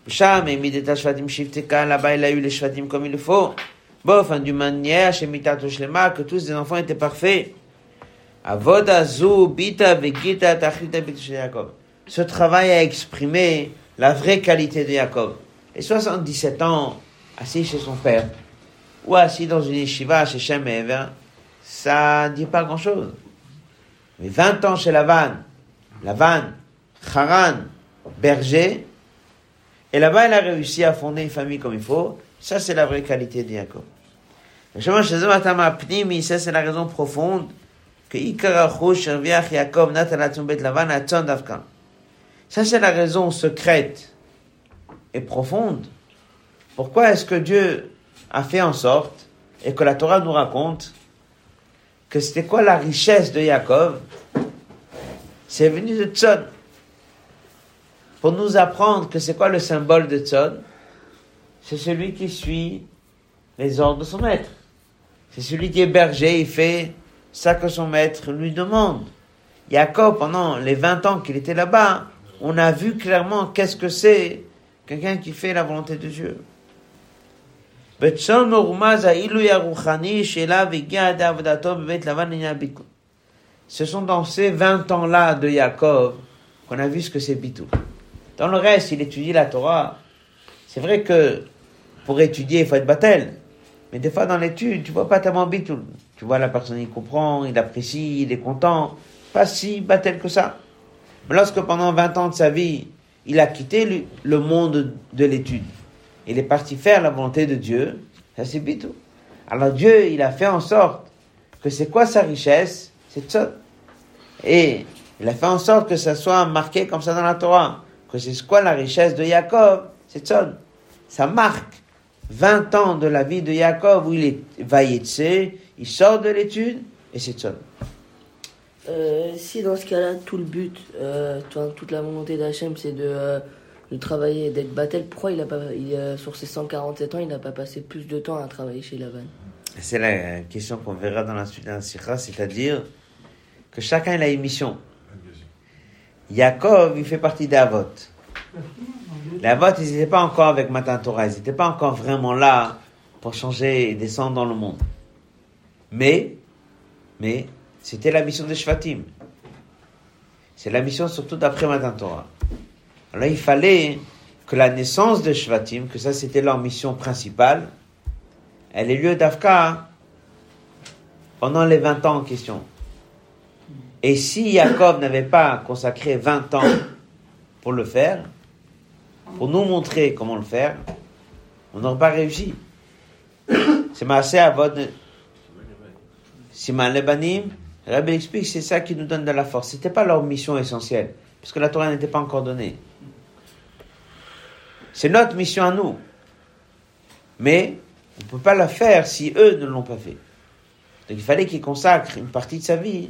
Sham et Mideta Shvadim Shifteka, là-bas il a eu les Shvadim comme il faut. Bon, enfin, d'une manière, chez Mitato que tous les enfants étaient parfaits. Avoda Zu, Bita, Vegita, Tachita, Bita, Jacob. Ce travail a exprimé la vraie qualité de Jacob. Et 77 ans, assis chez son père, ou assis dans une yeshiva chez Shem et ça dit pas grand chose. Mais 20 ans chez Lavan, Lavan, Haran, berger, et là-bas, il a réussi à fonder une famille comme il faut. Ça, c'est la vraie qualité de Jacob. Ça, c'est la raison profonde que Ça, c'est la raison secrète et profonde. Pourquoi est-ce que Dieu a fait en sorte, et que la Torah nous raconte, que c'était quoi la richesse de Jacob C'est venu de Tzon pour nous apprendre que c'est quoi le symbole de Tzon C'est celui qui suit les ordres de son maître. C'est celui qui est berger, il fait ça que son maître lui demande. Jacob, pendant les 20 ans qu'il était là-bas, on a vu clairement qu'est-ce que c'est quelqu'un qui fait la volonté de Dieu. Ce sont dans ces 20 ans-là de Jacob qu'on a vu ce que c'est Bitou. Dans le reste, il étudie la Torah. C'est vrai que pour étudier, il faut être battel. Mais des fois, dans l'étude, tu vois pas tellement bitul. Tu vois, la personne, il comprend, il apprécie, il est content. Pas si battel que ça. Mais lorsque pendant 20 ans de sa vie, il a quitté le monde de l'étude, il est parti faire la volonté de Dieu, ça c'est bitul. Alors Dieu, il a fait en sorte que c'est quoi sa richesse? C'est ça. Et il a fait en sorte que ça soit marqué comme ça dans la Torah que c'est quoi la richesse de Jacob C'est ça. Ça marque 20 ans de la vie de Jacob où il est vailletse, il sort de l'étude et c'est ça. Euh, si dans ce cas-là, tout le but, euh, toute la volonté d'Hachem, c'est de, euh, de, travailler, d'être battel, pourquoi il a pas, il, sur ses 147 ans, il n'a pas passé plus de temps à travailler chez Lavan C'est la question qu'on verra dans la suite la Sikha, c'est-à-dire que chacun il a une mission. Yaakov, il fait partie des Avot. Les ils n'étaient pas encore avec Matan Torah, ils n'étaient pas encore vraiment là pour changer et descendre dans le monde. Mais, mais, c'était la mission des Shvatim. C'est la mission surtout d'après Matan Torah. Alors il fallait que la naissance de Shvatim, que ça c'était leur mission principale, elle ait lieu d'Afka pendant les 20 ans en question. Et si Jacob n'avait pas consacré 20 ans pour le faire, pour nous montrer comment le faire, on n'aurait pas réussi. C'est à votre Siman Lebanim, Rabbi explique, c'est ça qui nous donne de la force. C'était pas leur mission essentielle, parce que la Torah n'était pas encore donnée. C'est notre mission à nous. Mais on ne peut pas la faire si eux ne l'ont pas fait. Donc il fallait qu'il consacre une partie de sa vie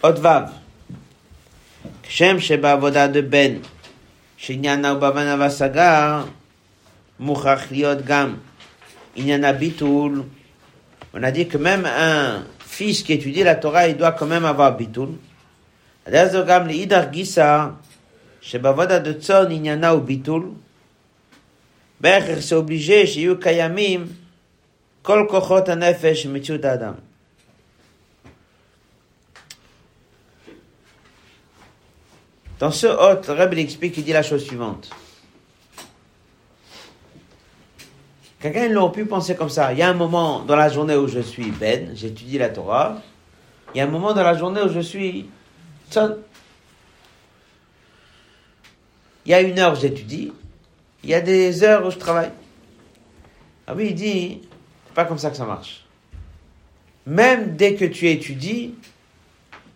pas de limite. עוד ו' כשם שבעבודה דבן שעניינה הוא בהבנה והשגה מוכרח להיות גם עניין הביטול. On a dit que même un fils qui étudie la Torah, il doit quand même avoir ביטול. הדרך זו גם לאידך גיסא שבעבודה דצאן עניינה הוא ביטול. בהכרח זה אובליג'ה שיהיו קיימים כל כוחות הנפש ומציאות האדם. Dans ce hôte, le Rebbe explique, il dit la chose suivante. Quelqu'un il aurait pu penser comme ça. Il y a un moment dans la journée où je suis Ben, j'étudie la Torah. Il y a un moment dans la journée où je suis Tzon. Il y a une heure où j'étudie. Il y a des heures où je travaille. Ah oui, il dit, c'est pas comme ça que ça marche. Même dès que tu étudies,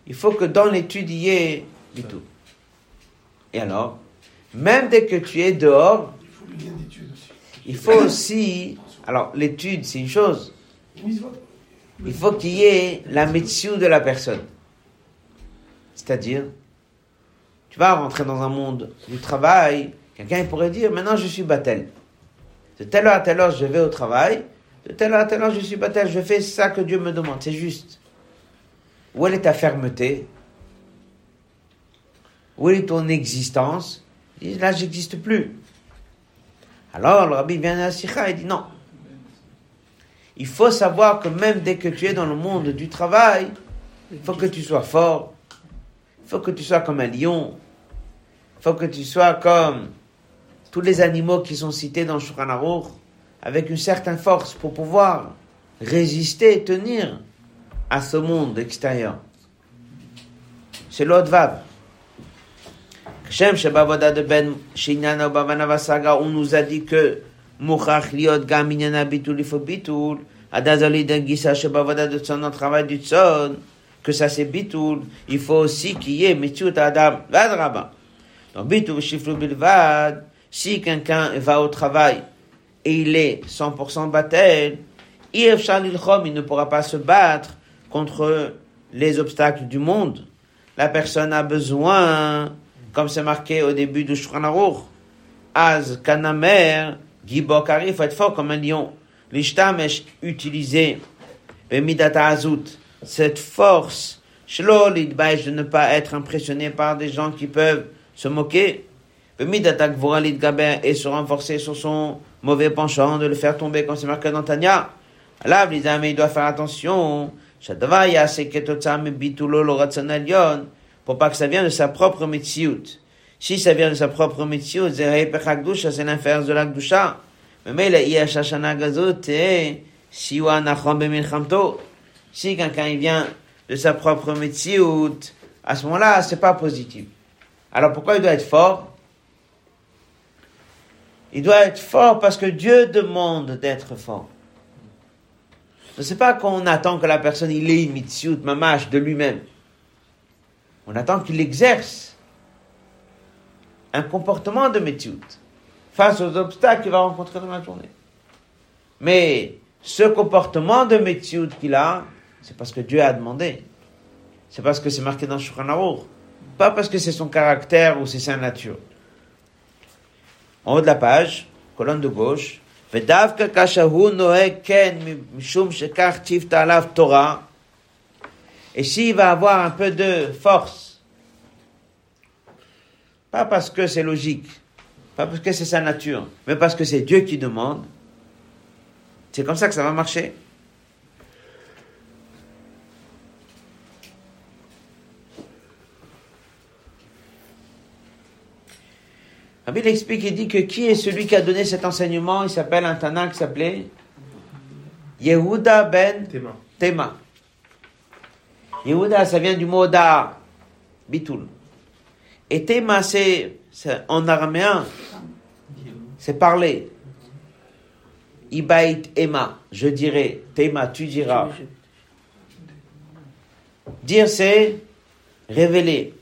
il faut que dans l'étude, il y ait du tout. Et alors, même dès que tu es dehors, Il faut aussi. Alors, l'étude, c'est une chose. Il faut qu'il y ait la médecine de la personne. C'est-à-dire, tu vas rentrer dans un monde du travail, quelqu'un pourrait dire maintenant je suis battel. De telle heure à telle heure je vais au travail, de telle heure à telle heure je suis battel, je fais ça que Dieu me demande, c'est juste. Où elle est ta fermeté? Où est ton existence? Il dit là j'existe plus. Alors le rabbi vient à sikha et dit non. Il faut savoir que même dès que tu es dans le monde du travail, il faut que tu sois fort. Il faut que tu sois comme un lion. Il faut que tu sois comme tous les animaux qui sont cités dans Shulchan avec une certaine force pour pouvoir résister et tenir à ce monde extérieur. C'est l'autre. Shem Shebavoda de Ben Shinana Bavana Vasaga, on nous a dit que travail du Tson, que ça c'est Bitul. Il faut aussi qu'il y ait Mitzut Adam Vadraba. Donc Bitul Shiflu Bilvad, si quelqu'un va au travail et il est 100% battel, il ne pourra pas se battre contre les obstacles du monde. La personne a besoin, comme c'est marqué au début du Shulchan Az Kanamer, Gibor Kari, il faut être fort comme un lion. L'ishtamesh utilisé, Bemidata Azut, cette force, Shlo de ne pas être impressionné par des gens qui peuvent se moquer. Gvora et se renforcer sur son mauvais penchant, de le faire tomber comme c'est marqué dans Tanya. Là, les il doit faire attention. Shadavaya, c'est que Totsam pour pas que ça vienne de sa propre metsiout. Si ça vient de sa propre metsiout, c'est l'inférence de la Gdusha. Mais il y a Shashana Gazot Bemilchamto. Si quelqu'un vient de sa propre metsiout, à ce moment-là, c'est pas positif. Alors pourquoi il doit être fort? Il doit être fort parce que Dieu demande d'être fort. Ce n'est pas qu'on attend que la personne il ait une mitzvot, mamash de lui-même. On attend qu'il exerce un comportement de mitzvot face aux obstacles qu'il va rencontrer dans la journée. Mais ce comportement de mitzvot qu'il a, c'est parce que Dieu a demandé. C'est parce que c'est marqué dans Shulchan Aruch. Pas parce que c'est son caractère ou c'est sa nature. En haut de la page, colonne de gauche, ודווקא כשהוא נוהג כן משום שכך ציוותה עליו תורה, et s'il va avoir un peu de force, pas parce que c'est logique, pas parce que c'est sa nature, mais parce que c'est Dieu qui demande, c'est comme ça que ça va marcher. Rabbi explique, il dit que qui est celui qui a donné cet enseignement? Il s'appelle un Tana qui s'appelait Yehuda ben. Tema. Yehuda, ça vient du mot da, bitul. Et Tema, c'est en araméen, c'est parler. Ibait Ema, je dirais. Tema, tu diras. Dire, c'est révéler.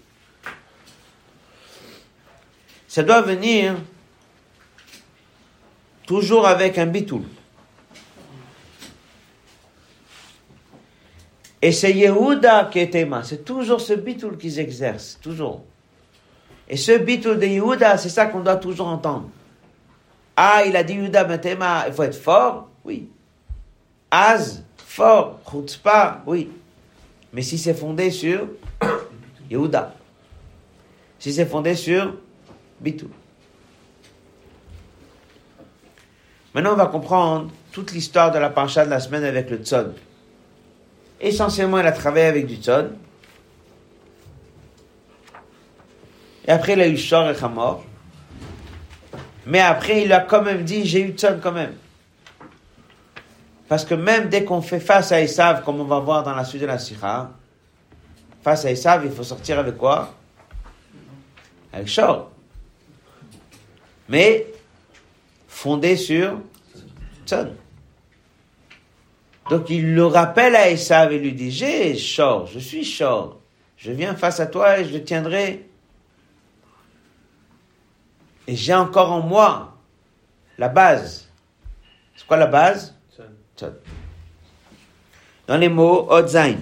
Ça doit venir toujours avec un bitoul. Et c'est Yehuda qui est Tema. C'est toujours ce bitoul qu'ils exercent. Toujours. Et ce bitoul de Yehuda, c'est ça qu'on doit toujours entendre. Ah, il a dit Yehuda ben Tema, il faut être fort. Oui. Az, fort. Chutzpah, oui. Mais si c'est fondé sur Yehuda. Si c'est fondé sur Bitou. Maintenant, on va comprendre toute l'histoire de la parcha de la semaine avec le tzon. Essentiellement, il a travaillé avec du tzon. Et après, il a eu Shor et Hamor. Mais après, il a quand même dit, j'ai eu tzon quand même. Parce que même dès qu'on fait face à Esav, comme on va voir dans la suite de la Sikha, face à Esav, il faut sortir avec quoi? Avec Shor. Mais fondé sur Tzon. Donc il le rappelle à Esav et lui dit, j'ai Shor, je suis Shor. Je viens face à toi et je le tiendrai. Et j'ai encore en moi la base. C'est quoi la base Tzon. Dans les mots, Odzain.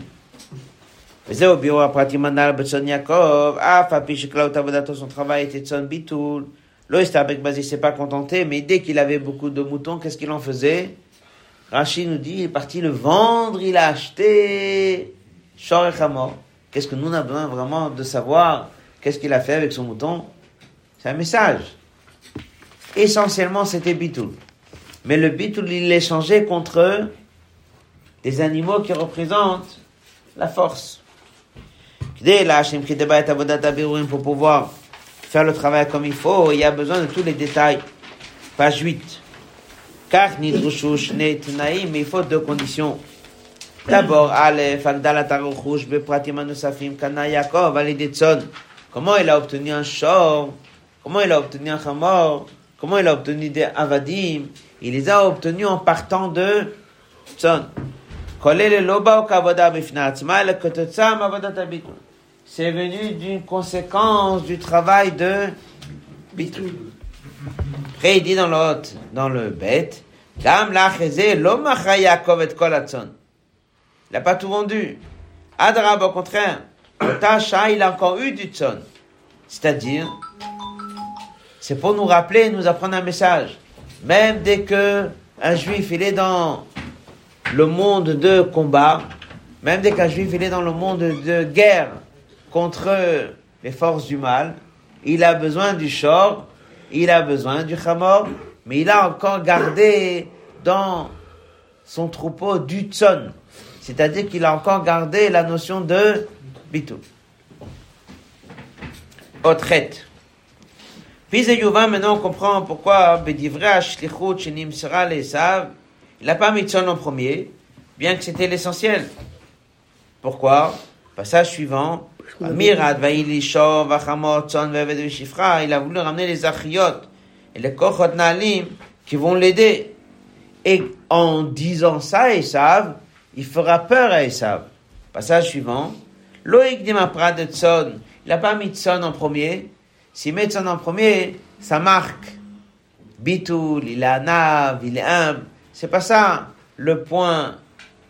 וזהו ביאור הפרטים הנ"ל בצאן יעקב, אף על פי שכללות עבודתו son travail était צאן ביטול, לא הסתפק בזה, il s'est pas contenté, mais dès qu'il avait beaucoup de moutons, qu'est-ce qu'il en faisait Rachid nous dit, il est parti le vendre, il a acheté Shor et. Qu'est-ce que nous on a besoin vraiment de savoir Qu'est-ce qu'il a fait avec son mouton? C'est un message. Essentiellement, c'était Bitoul. Mais le Bitoul, il changé contre des animaux qui représentent la force. Pour pouvoir faire le travail comme il faut, il y a besoin de tous les détails. Page 8. Car Nidrushu Shneit Naim, il faut deux conditions. D'abord, Aleph, Agdalat Aruchush, Bepratimanu Safim, Kana Yaakov, Alidetson. Comment il a obtenu un Shor? Comment il a obtenu un Hamor Comment il a obtenu des Avadim? Il les a obtenus en partant de Tson. C'est venu d'une conséquence du travail de Bitou. Après, il dit dans le, dans le bête, macha Yaakov et. Il n'a pas tout vendu. Adrab, au contraire, Tasha, il a encore eu du tzon. C'est-à-dire, c'est pour nous rappeler, nous apprendre un message. Même dès que un juif, il est dans le monde de combat, même dès qu'un juif il est dans le monde de guerre contre les forces du mal, il a besoin du shor, il a besoin du chamor, mais il a encore gardé dans son troupeau du tson. C'est-à-dire qu'il a encore gardé la notion de bitou. Otret. Puis Yuva, maintenant on comprend pourquoi les saves il n'a pas mis Tson en premier, bien que c'était l'essentiel. Pourquoi? Passage suivant. Mirad, Shifra, il a voulu ramener les achiot et les Kochot Naalim qui vont l'aider. Et en disant ça à Esav, il fera peur à Esav. Passage suivant. Loïc il n'a pas mis Tson en premier. S'il met Tson en premier, ça marque. Bitoul, il est anav, il est humble. C'est pas ça le point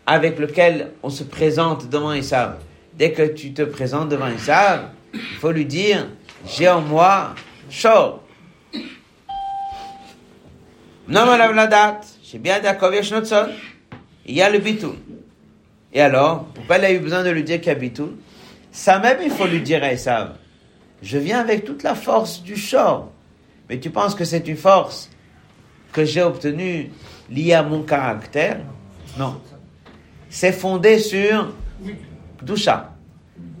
avec lequel on se présente devant Esav. Dès que tu te présentes devant Esav, il faut lui dire, j'ai en moi chaud. Non, madame la date, j'ai bien d'accord, il y a le bitoul. Et alors, pourquoi il a eu besoin de lui dire qu'il y a bitoul Ça même, il faut lui dire à je viens avec toute la force du short. Mais tu penses que c'est une force que j'ai obtenue liée à mon caractère? Non. C'est fondé sur Dusha.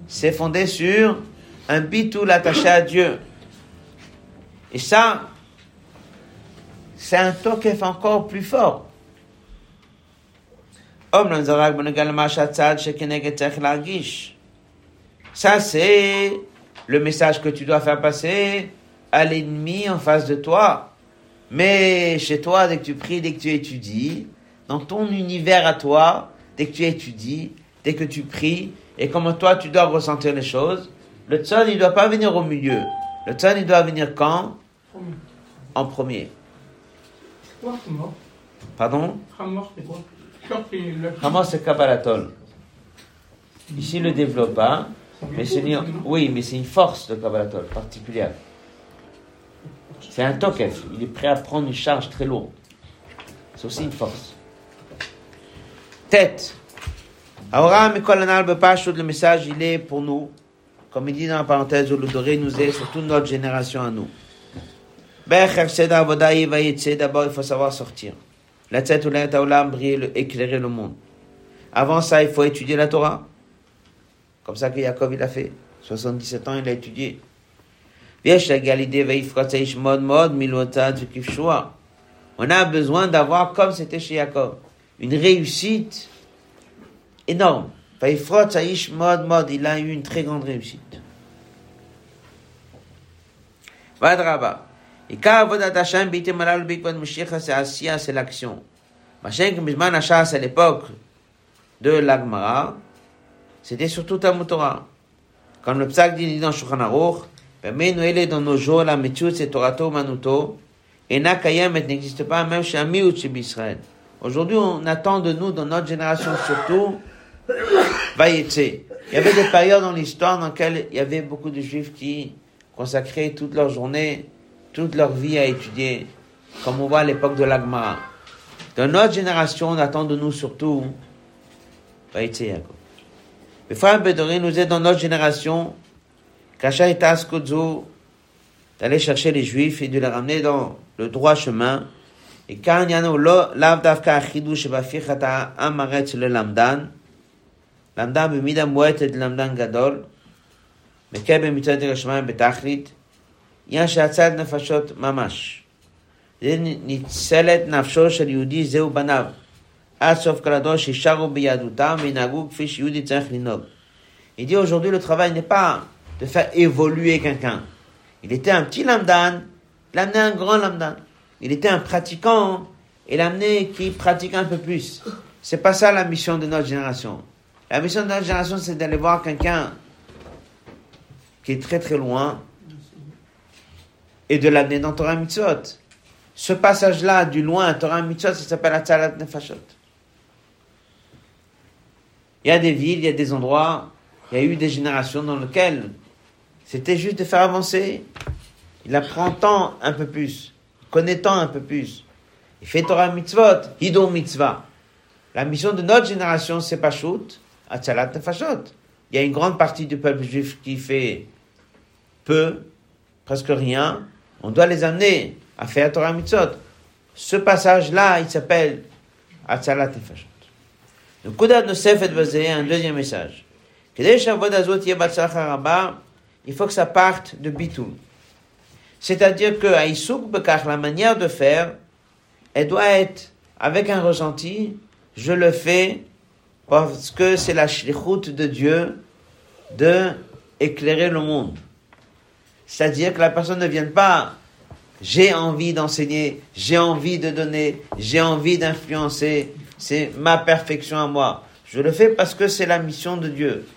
C'est fondé sur un bitoul attaché à Dieu. Et ça, c'est un tokef encore plus fort. Ça, c'est le message que tu dois faire passer à l'ennemi en face de toi. Mais chez toi, dès que tu pries, dès que tu étudies, dans ton univers à toi, dès que tu étudies, dès que tu pries, et comment toi tu dois ressentir les choses, le tzon, il ne doit pas venir au milieu. Le tzon, il doit venir quand? En premier. Pardon? Hamor, c'est Kabbalatol. Ici, il le développe pas. Mais c'est une, oui, mais c'est une force de Kabbalatol particulière. C'est un tokef. Il est prêt à prendre une charge très lourde. C'est aussi une force. Tête. Aura le message, il est pour nous. Comme il dit dans la parenthèse, le nous est sur toute notre génération à nous. D'abord, il faut savoir sortir. La tête briller, éclairer le monde. Avant ça, il faut étudier la Torah. Comme ça que Jacob il a fait. 77 ans, il a étudié. On a besoin d'avoir, comme c'était chez Jacob, une réussite énorme. Il a eu une très grande réussite. Vadraba. Et quand Avodat Hashem, Bitim Malal Bikvan Mashiach, c'est Asiya, c'est l'action. Que Bisman Hachas, à l'époque de l'Agmara, c'était surtout Talmud Torah. Comme le Psak dit dans Shulchan Aruch, elle est dans nos jours, la Metziut, c'est Torato Manuto, et Nakayam, elle n'existe pas même chez Amiout, chez Israël. Aujourd'hui, on attend de nous, dans notre génération surtout, Vayetse. Il y avait des périodes dans l'histoire dans lesquelles il y avait beaucoup de juifs qui consacraient toute leur journée toute leur vie à étudier, comme on voit à l'époque de l'Agmara. Dans notre génération, on attend de nous surtout, le frère Bedori nous aide dans notre génération, d'aller chercher les juifs et de les ramener dans le droit chemin. Et quand il y a lav davka achidou shebafichata le lamdan, lamdan b'mida mouet et lamdan gadol, מקבל מצד השמיים בתכלית, עניין שהצד נפשות ממש. זה ניצלת נפשו של יהודי זהו בניו. עד סוף כלתו שישרו ביהדותם וינהגו כפי שיהודי צריך לנהוג. Il dit aujourd'hui le travail n'est pas de faire évoluer quelqu'un. Il était un petit lamdan, il a amené un grand lamdan. Il était un pratiquant, et l'a amené qui pratique un peu plus. C'est pas ça la mission de notre génération. La mission de notre génération, c'est d'aller voir quelqu'un qui est très très loin, et de l'amener dans Torah Mitzvot. Ce passage-là, du loin, Torah Mitzvot, ça s'appelle Atzalat Nefashot. Il y a des villes, il y a des endroits, il y a eu des générations dans lesquelles c'était juste de faire avancer. Il apprend tant un peu plus, connaît un peu plus. Il fait Torah Mitzvot, Hidon Mitzvah. La mission de notre génération, c'est pas shoot, Atzalat. Il y a une grande partie du peuple juif qui fait peu, presque rien, on doit les amener à faire Torah Mitzot. Ce passage-là, il s'appelle Atzalat Nefashot. Le Kudat Nosef basé un deuxième message. Il faut que ça parte de Bitul. C'est-à-dire que la manière de faire, elle doit être avec un ressenti, je le fais parce que c'est la shlichut de Dieu de éclairer le monde. C'est-à-dire que la personne ne vient pas j'ai envie d'enseigner, j'ai envie de donner, j'ai envie d'influencer, c'est ma perfection à moi. Je le fais parce que c'est la mission de Dieu.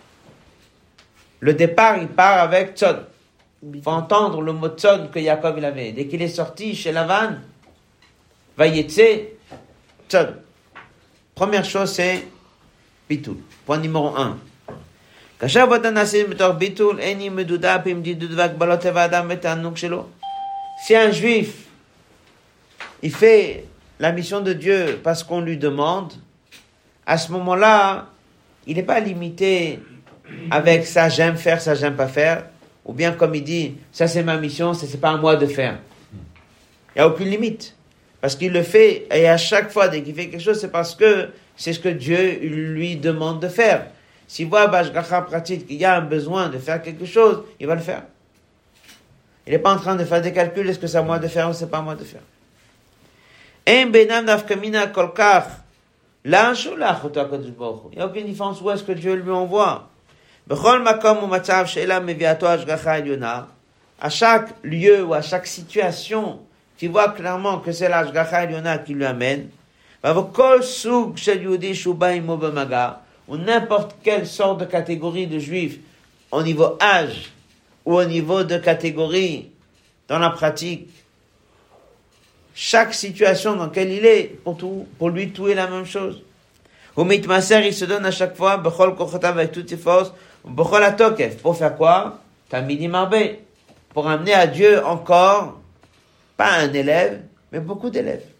Le départ, il part avec Tzon. Il faut entendre le mot Tzon que Jacob il avait. Dès qu'il est sorti chez Lavan, Vayetse, Tzon. Première chose, c'est Point numéro 1. Si un juif, il fait la mission de Dieu parce qu'on lui demande, à ce moment-là, il n'est pas limité avec ça j'aime faire, ça j'aime pas faire, ou bien comme il dit, ça c'est ma mission, ça c'est pas à moi de faire. Il n'y a aucune limite. Parce qu'il le fait, et à chaque fois, dès qu'il fait quelque chose, c'est parce que c'est ce que Dieu lui demande de faire. S'il voit Bashgacha pratique qu'il y a un besoin de faire quelque chose, il va le faire. Il n'est pas en train de faire des calculs, est-ce que c'est à moi de faire ou c'est pas à moi de faire. Hu. Il n'y a aucune différence où est-ce que Dieu lui envoie. À chaque lieu ou à chaque situation, tu vois clairement que c'est l'ashgacha eliona qui lui amène. Ou n'importe quelle sorte de catégorie de juifs, au niveau âge, ou au niveau de catégorie dans la pratique. Chaque situation dans laquelle il est, pour, tout, pour lui, tout est la même chose. Mitmaser, il se donne à chaque fois, kochotav avec toutes ses forces. Pour faire quoi? Pour amener à Dieu encore, pas un élève, mais beaucoup d'élèves.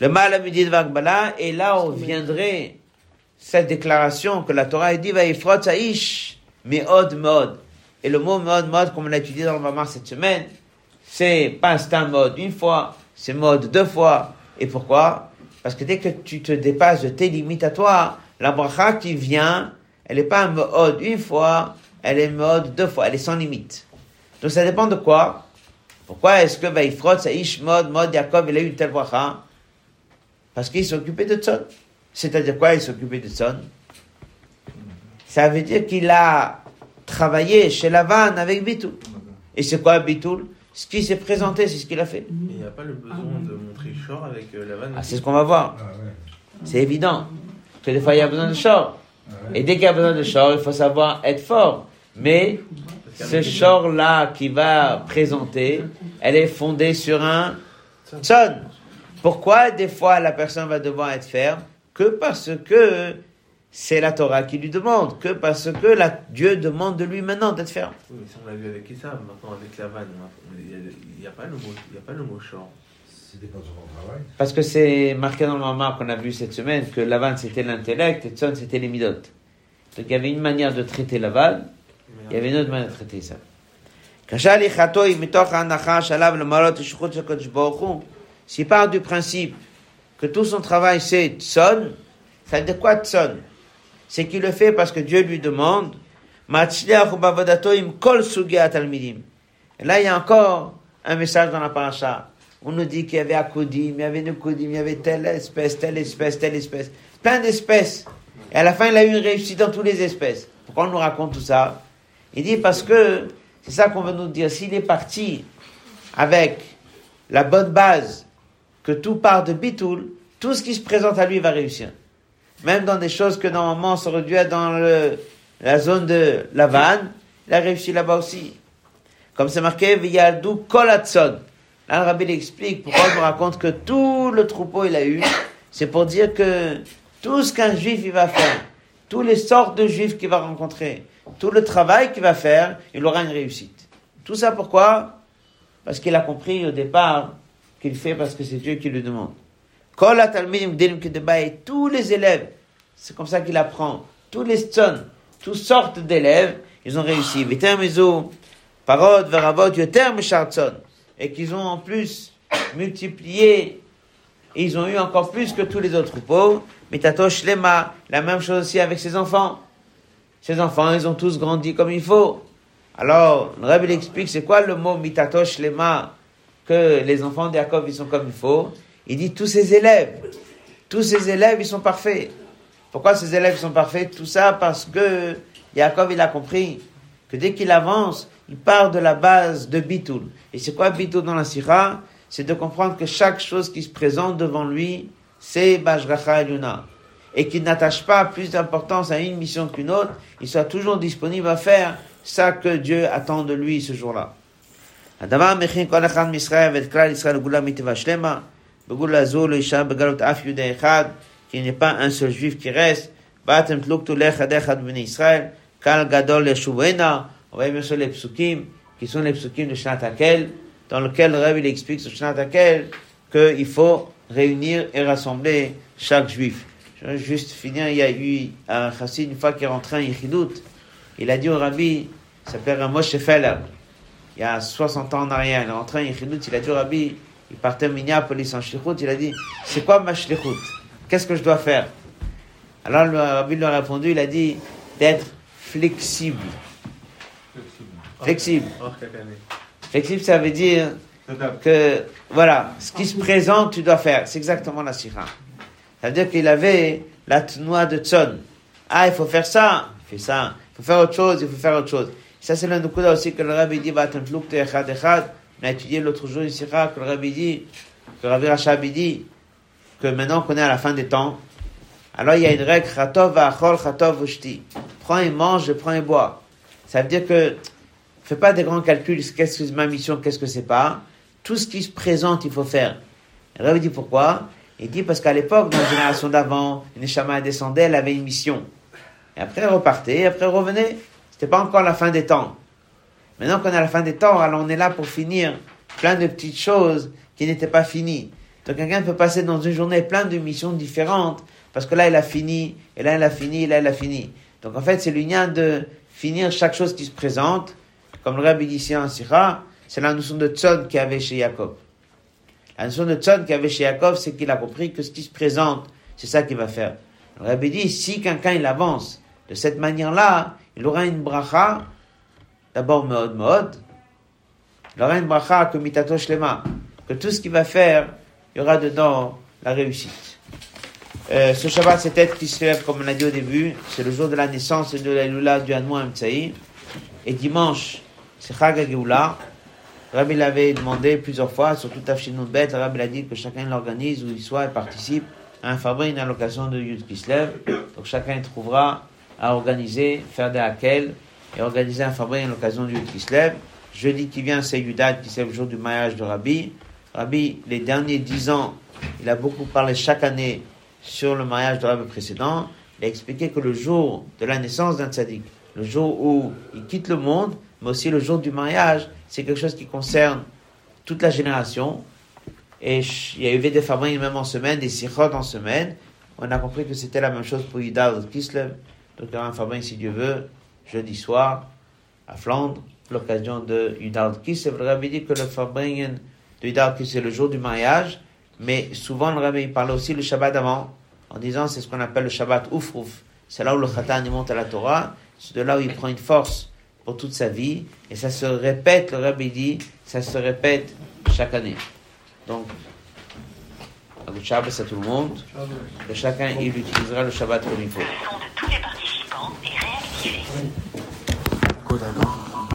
Le mal de Vagbala, et là on viendrait cette déclaration que la Torah a dit, va ifrot sa'ish, me'od me'od. Et le mot mode, mode, comme on l'a étudié dans le Mamar cette semaine, c'est pas un mode une fois, c'est mode deux fois. Et pourquoi? Parce que dès que tu te dépasses de tes limites à toi, la bracha qui vient, elle n'est pas un mode une fois, elle est mode deux fois, elle est sans limite. Donc ça dépend de quoi? Pourquoi est-ce que Vaifrot, Saïch, mode, mode, Jacob, il a eu une telle bracha? Parce qu'il s'occupait de Tzon. C'est-à-dire quoi il s'occupait de Tzon Ça veut dire qu'il a travaillé chez Lavan avec Bitoul. Et c'est quoi Bitoul? Ce qui s'est présenté, c'est ce qu'il a fait. Il n'y a pas le besoin de montrer Shor avec euh, la vanne Ah, c'est ce qu'on va voir. Ah ouais. C'est évident que des fois il y a besoin de short. Ah ouais. Et dès qu'il y a besoin de short, il faut savoir être fort. Mais ce short-là qui va présenter, elle est fondée sur un son. Pourquoi des fois la personne va devoir être ferme Que parce que c'est la Torah qui lui demande, que parce que la, Dieu demande de lui maintenant d'être ferme? Oui, mais ça on l'a vu avec Issa, maintenant avec la vanne. Il n'y a, a pas le mot, travail. Parce que c'est marqué dans le Mamar qu'on a vu cette semaine que Lavan c'était l'intellect et Tson c'était les midotes. Donc il y avait une manière de traiter Lavan, il y avait une autre manière de traiter ça. S'il part du principe que tout son travail c'est tson, c'est-à-dire quoi tson C'est qu'il le fait parce que Dieu lui demande. Et là, il y a encore un message dans la paracha. On nous dit qu'il y avait Akodim, il y avait Nukodim, il y avait telle espèce, telle espèce, telle espèce. Plein d'espèces. Et à la fin, il a eu une réussite dans toutes les espèces. Pourquoi on nous raconte tout ça? Il dit parce que, c'est ça qu'on veut nous dire, s'il est parti avec la bonne base, que tout part de Bitoul, tout ce qui se présente à lui va réussir. Même dans des choses que normalement dû être dans le, la zone de la vanne, il a réussi là-bas aussi. Comme c'est marqué, Viyaldou Kolatson. Là, le rabbi il explique pourquoi il nous raconte que tout le troupeau il a eu. C'est pour dire que tout ce qu'un juif il va faire, toutes les sortes de juifs qu'il va rencontrer, tout le travail qu'il va faire, il aura une réussite. Tout ça pourquoi? Parce qu'il a compris au départ qu'il fait parce que c'est Dieu qui le demande. Tous les élèves, c'est comme ça qu'il apprend, tous les ston, toutes sortes d'élèves, ils ont réussi. Parod. Et qu'ils ont en plus multiplié, ils ont eu encore plus que tous les autres. Mitatosh lema, la même chose aussi avec ses enfants. Ses enfants, ils ont tous grandi comme il faut. Alors, le Rabbi explique, c'est quoi le mot mitatosh lema, que les enfants de Jacob, ils sont comme il faut. Il dit tous ses élèves, tous ses élèves, ils sont parfaits. Pourquoi ces élèves sont parfaits? Tout ça parce que Jacob, il a compris que dès qu'il avance, il part de la base de Bitoul. Et c'est quoi Bitoul dans la Sira C'est de comprendre que chaque chose qui se présente devant lui, c'est Bajracha Eluna. Et qu'il n'attache pas plus d'importance à une mission qu'une autre, il soit toujours disponible à faire ça que Dieu attend de lui ce jour-là. הדבר מכין כל אחד מישראל ואת כלל ישראל לגאולה מטבע שלמה, בגאולה זו לא יישאר בגלות אף יהודי אחד, כי il n'y a pas un seul juif qui reste, באתם תלוקתו לאחד אחד בני ישראל, קהל גדול ישובנה, on voit bien sûr les psukim, qui sont les psukim de Shnat Hakel, dans lequel le Rabbi il explique sur Shnat Hakel qu'il faut réunir et rassembler chaque juif. Je vais juste finir, il y a eu un chassid une fois qui est rentré en Yichidut, il a dit au Rabbi, il s'appelle Moshe Feller, il y a 60 ans en arrière, il est rentré en Yichidut, il a dit au Rabbi, il partait à Minneapolis en Shlichut, il a dit, c'est quoi ma Shlichut Qu'est-ce que je dois faire? Alors le Rabbi lui a répondu, il a dit, d'être flexible. Flexible. Flexible, ça veut dire que, voilà, ce qui se présente, tu dois faire. C'est exactement la sira. Ça veut dire qu'il avait la noix de Tson. Ah, il faut faire ça, il fait ça. Il faut faire autre chose, il faut faire autre chose. Ça, c'est l'un des aussi que le rabbi dit. On a étudié l'autre jour ici, que le rabbi dit, que le rabbi Rachab il dit, que maintenant qu'on est à la fin des temps, alors il y a une règle, Chatov Vachol, Chatov Ushti. Prends et mange, prends et bois. Ça veut dire que, fais pas des grands calculs, qu'est-ce que c'est ma mission, qu'est-ce que c'est pas. Tout ce qui se présente, il faut faire. Le rabbi dit pourquoi? Il dit parce qu'à l'époque, dans la génération d'avant, une Neshama descendait, elle avait une mission. Et après, elle repartait, et après, elle revenait. C'était pas encore la fin des temps. Maintenant qu'on est à la fin des temps, alors on est là pour finir plein de petites choses qui n'étaient pas finies. Donc quelqu'un peut passer dans une journée plein de missions différentes, parce que là, il a fini, et là, il a fini, et là, il a fini. Donc en fait, c'est l'union de finir chaque chose qui se présente. Comme le rabbi dit ici en Sira, c'est la notion de tzon qu'il avait chez Jacob. La notion de tzon qu'il avait chez Jacob, c'est qu'il a compris que ce qui se présente, c'est ça qu'il va faire. Le rabbi dit, si quelqu'un il avance de cette manière-là, il aura une bracha, d'abord mode mode, il aura une bracha que mitato shlema, que tout ce qu'il va faire, il y aura dedans la réussite. Euh, ce Shabbat, c'est être qui se lève, comme on a dit au début, c'est le jour de la naissance et de la Lula du Hanouan Mtsaï. Et dimanche, c'est Chag HaGeoula. Rabbi l'avait demandé plusieurs fois, surtout Tafshinut Bet, Rabbi l'a dit que chacun l'organise, où il soit, et participe à un fabrique à l'occasion de Yud Kislev. Donc chacun trouvera à organiser, faire des hakel, et organiser un fabrique à l'occasion de Yud Kislev. Jeudi qui vient, c'est Yudat, qui c'est le jour du mariage de Rabbi. Rabbi, les derniers dix ans, il a beaucoup parlé chaque année sur le mariage de Rabbi précédent. Il a expliqué que le jour de la naissance d'un tzaddik, le jour où il quitte le monde, mais aussi le jour du mariage, c'est quelque chose qui concerne toute la génération. Et il y a eu des fabriques même en semaine, des sikhot en semaine. On a compris que c'était la même chose pour Yudat Kislev. Il un fabrique, si Dieu veut, jeudi soir, à Flandre, l'occasion de Yudat Kislev. Le rabbi dit que le fabrique de Kislev, c'est le jour du mariage. Mais souvent, le rabbi parle aussi le Shabbat avant, en disant c'est ce qu'on appelle le Shabbat Oufrouf. C'est là où le Khatan il monte à la Torah, c'est de là où il prend une force pour toute sa vie, et ça se répète, le rabbi dit, ça se répète chaque année. Donc, à vous Shabbat à tout le monde, que chacun il utilisera le Shabbat comme il faut. Le son de tous les participants est réactivé.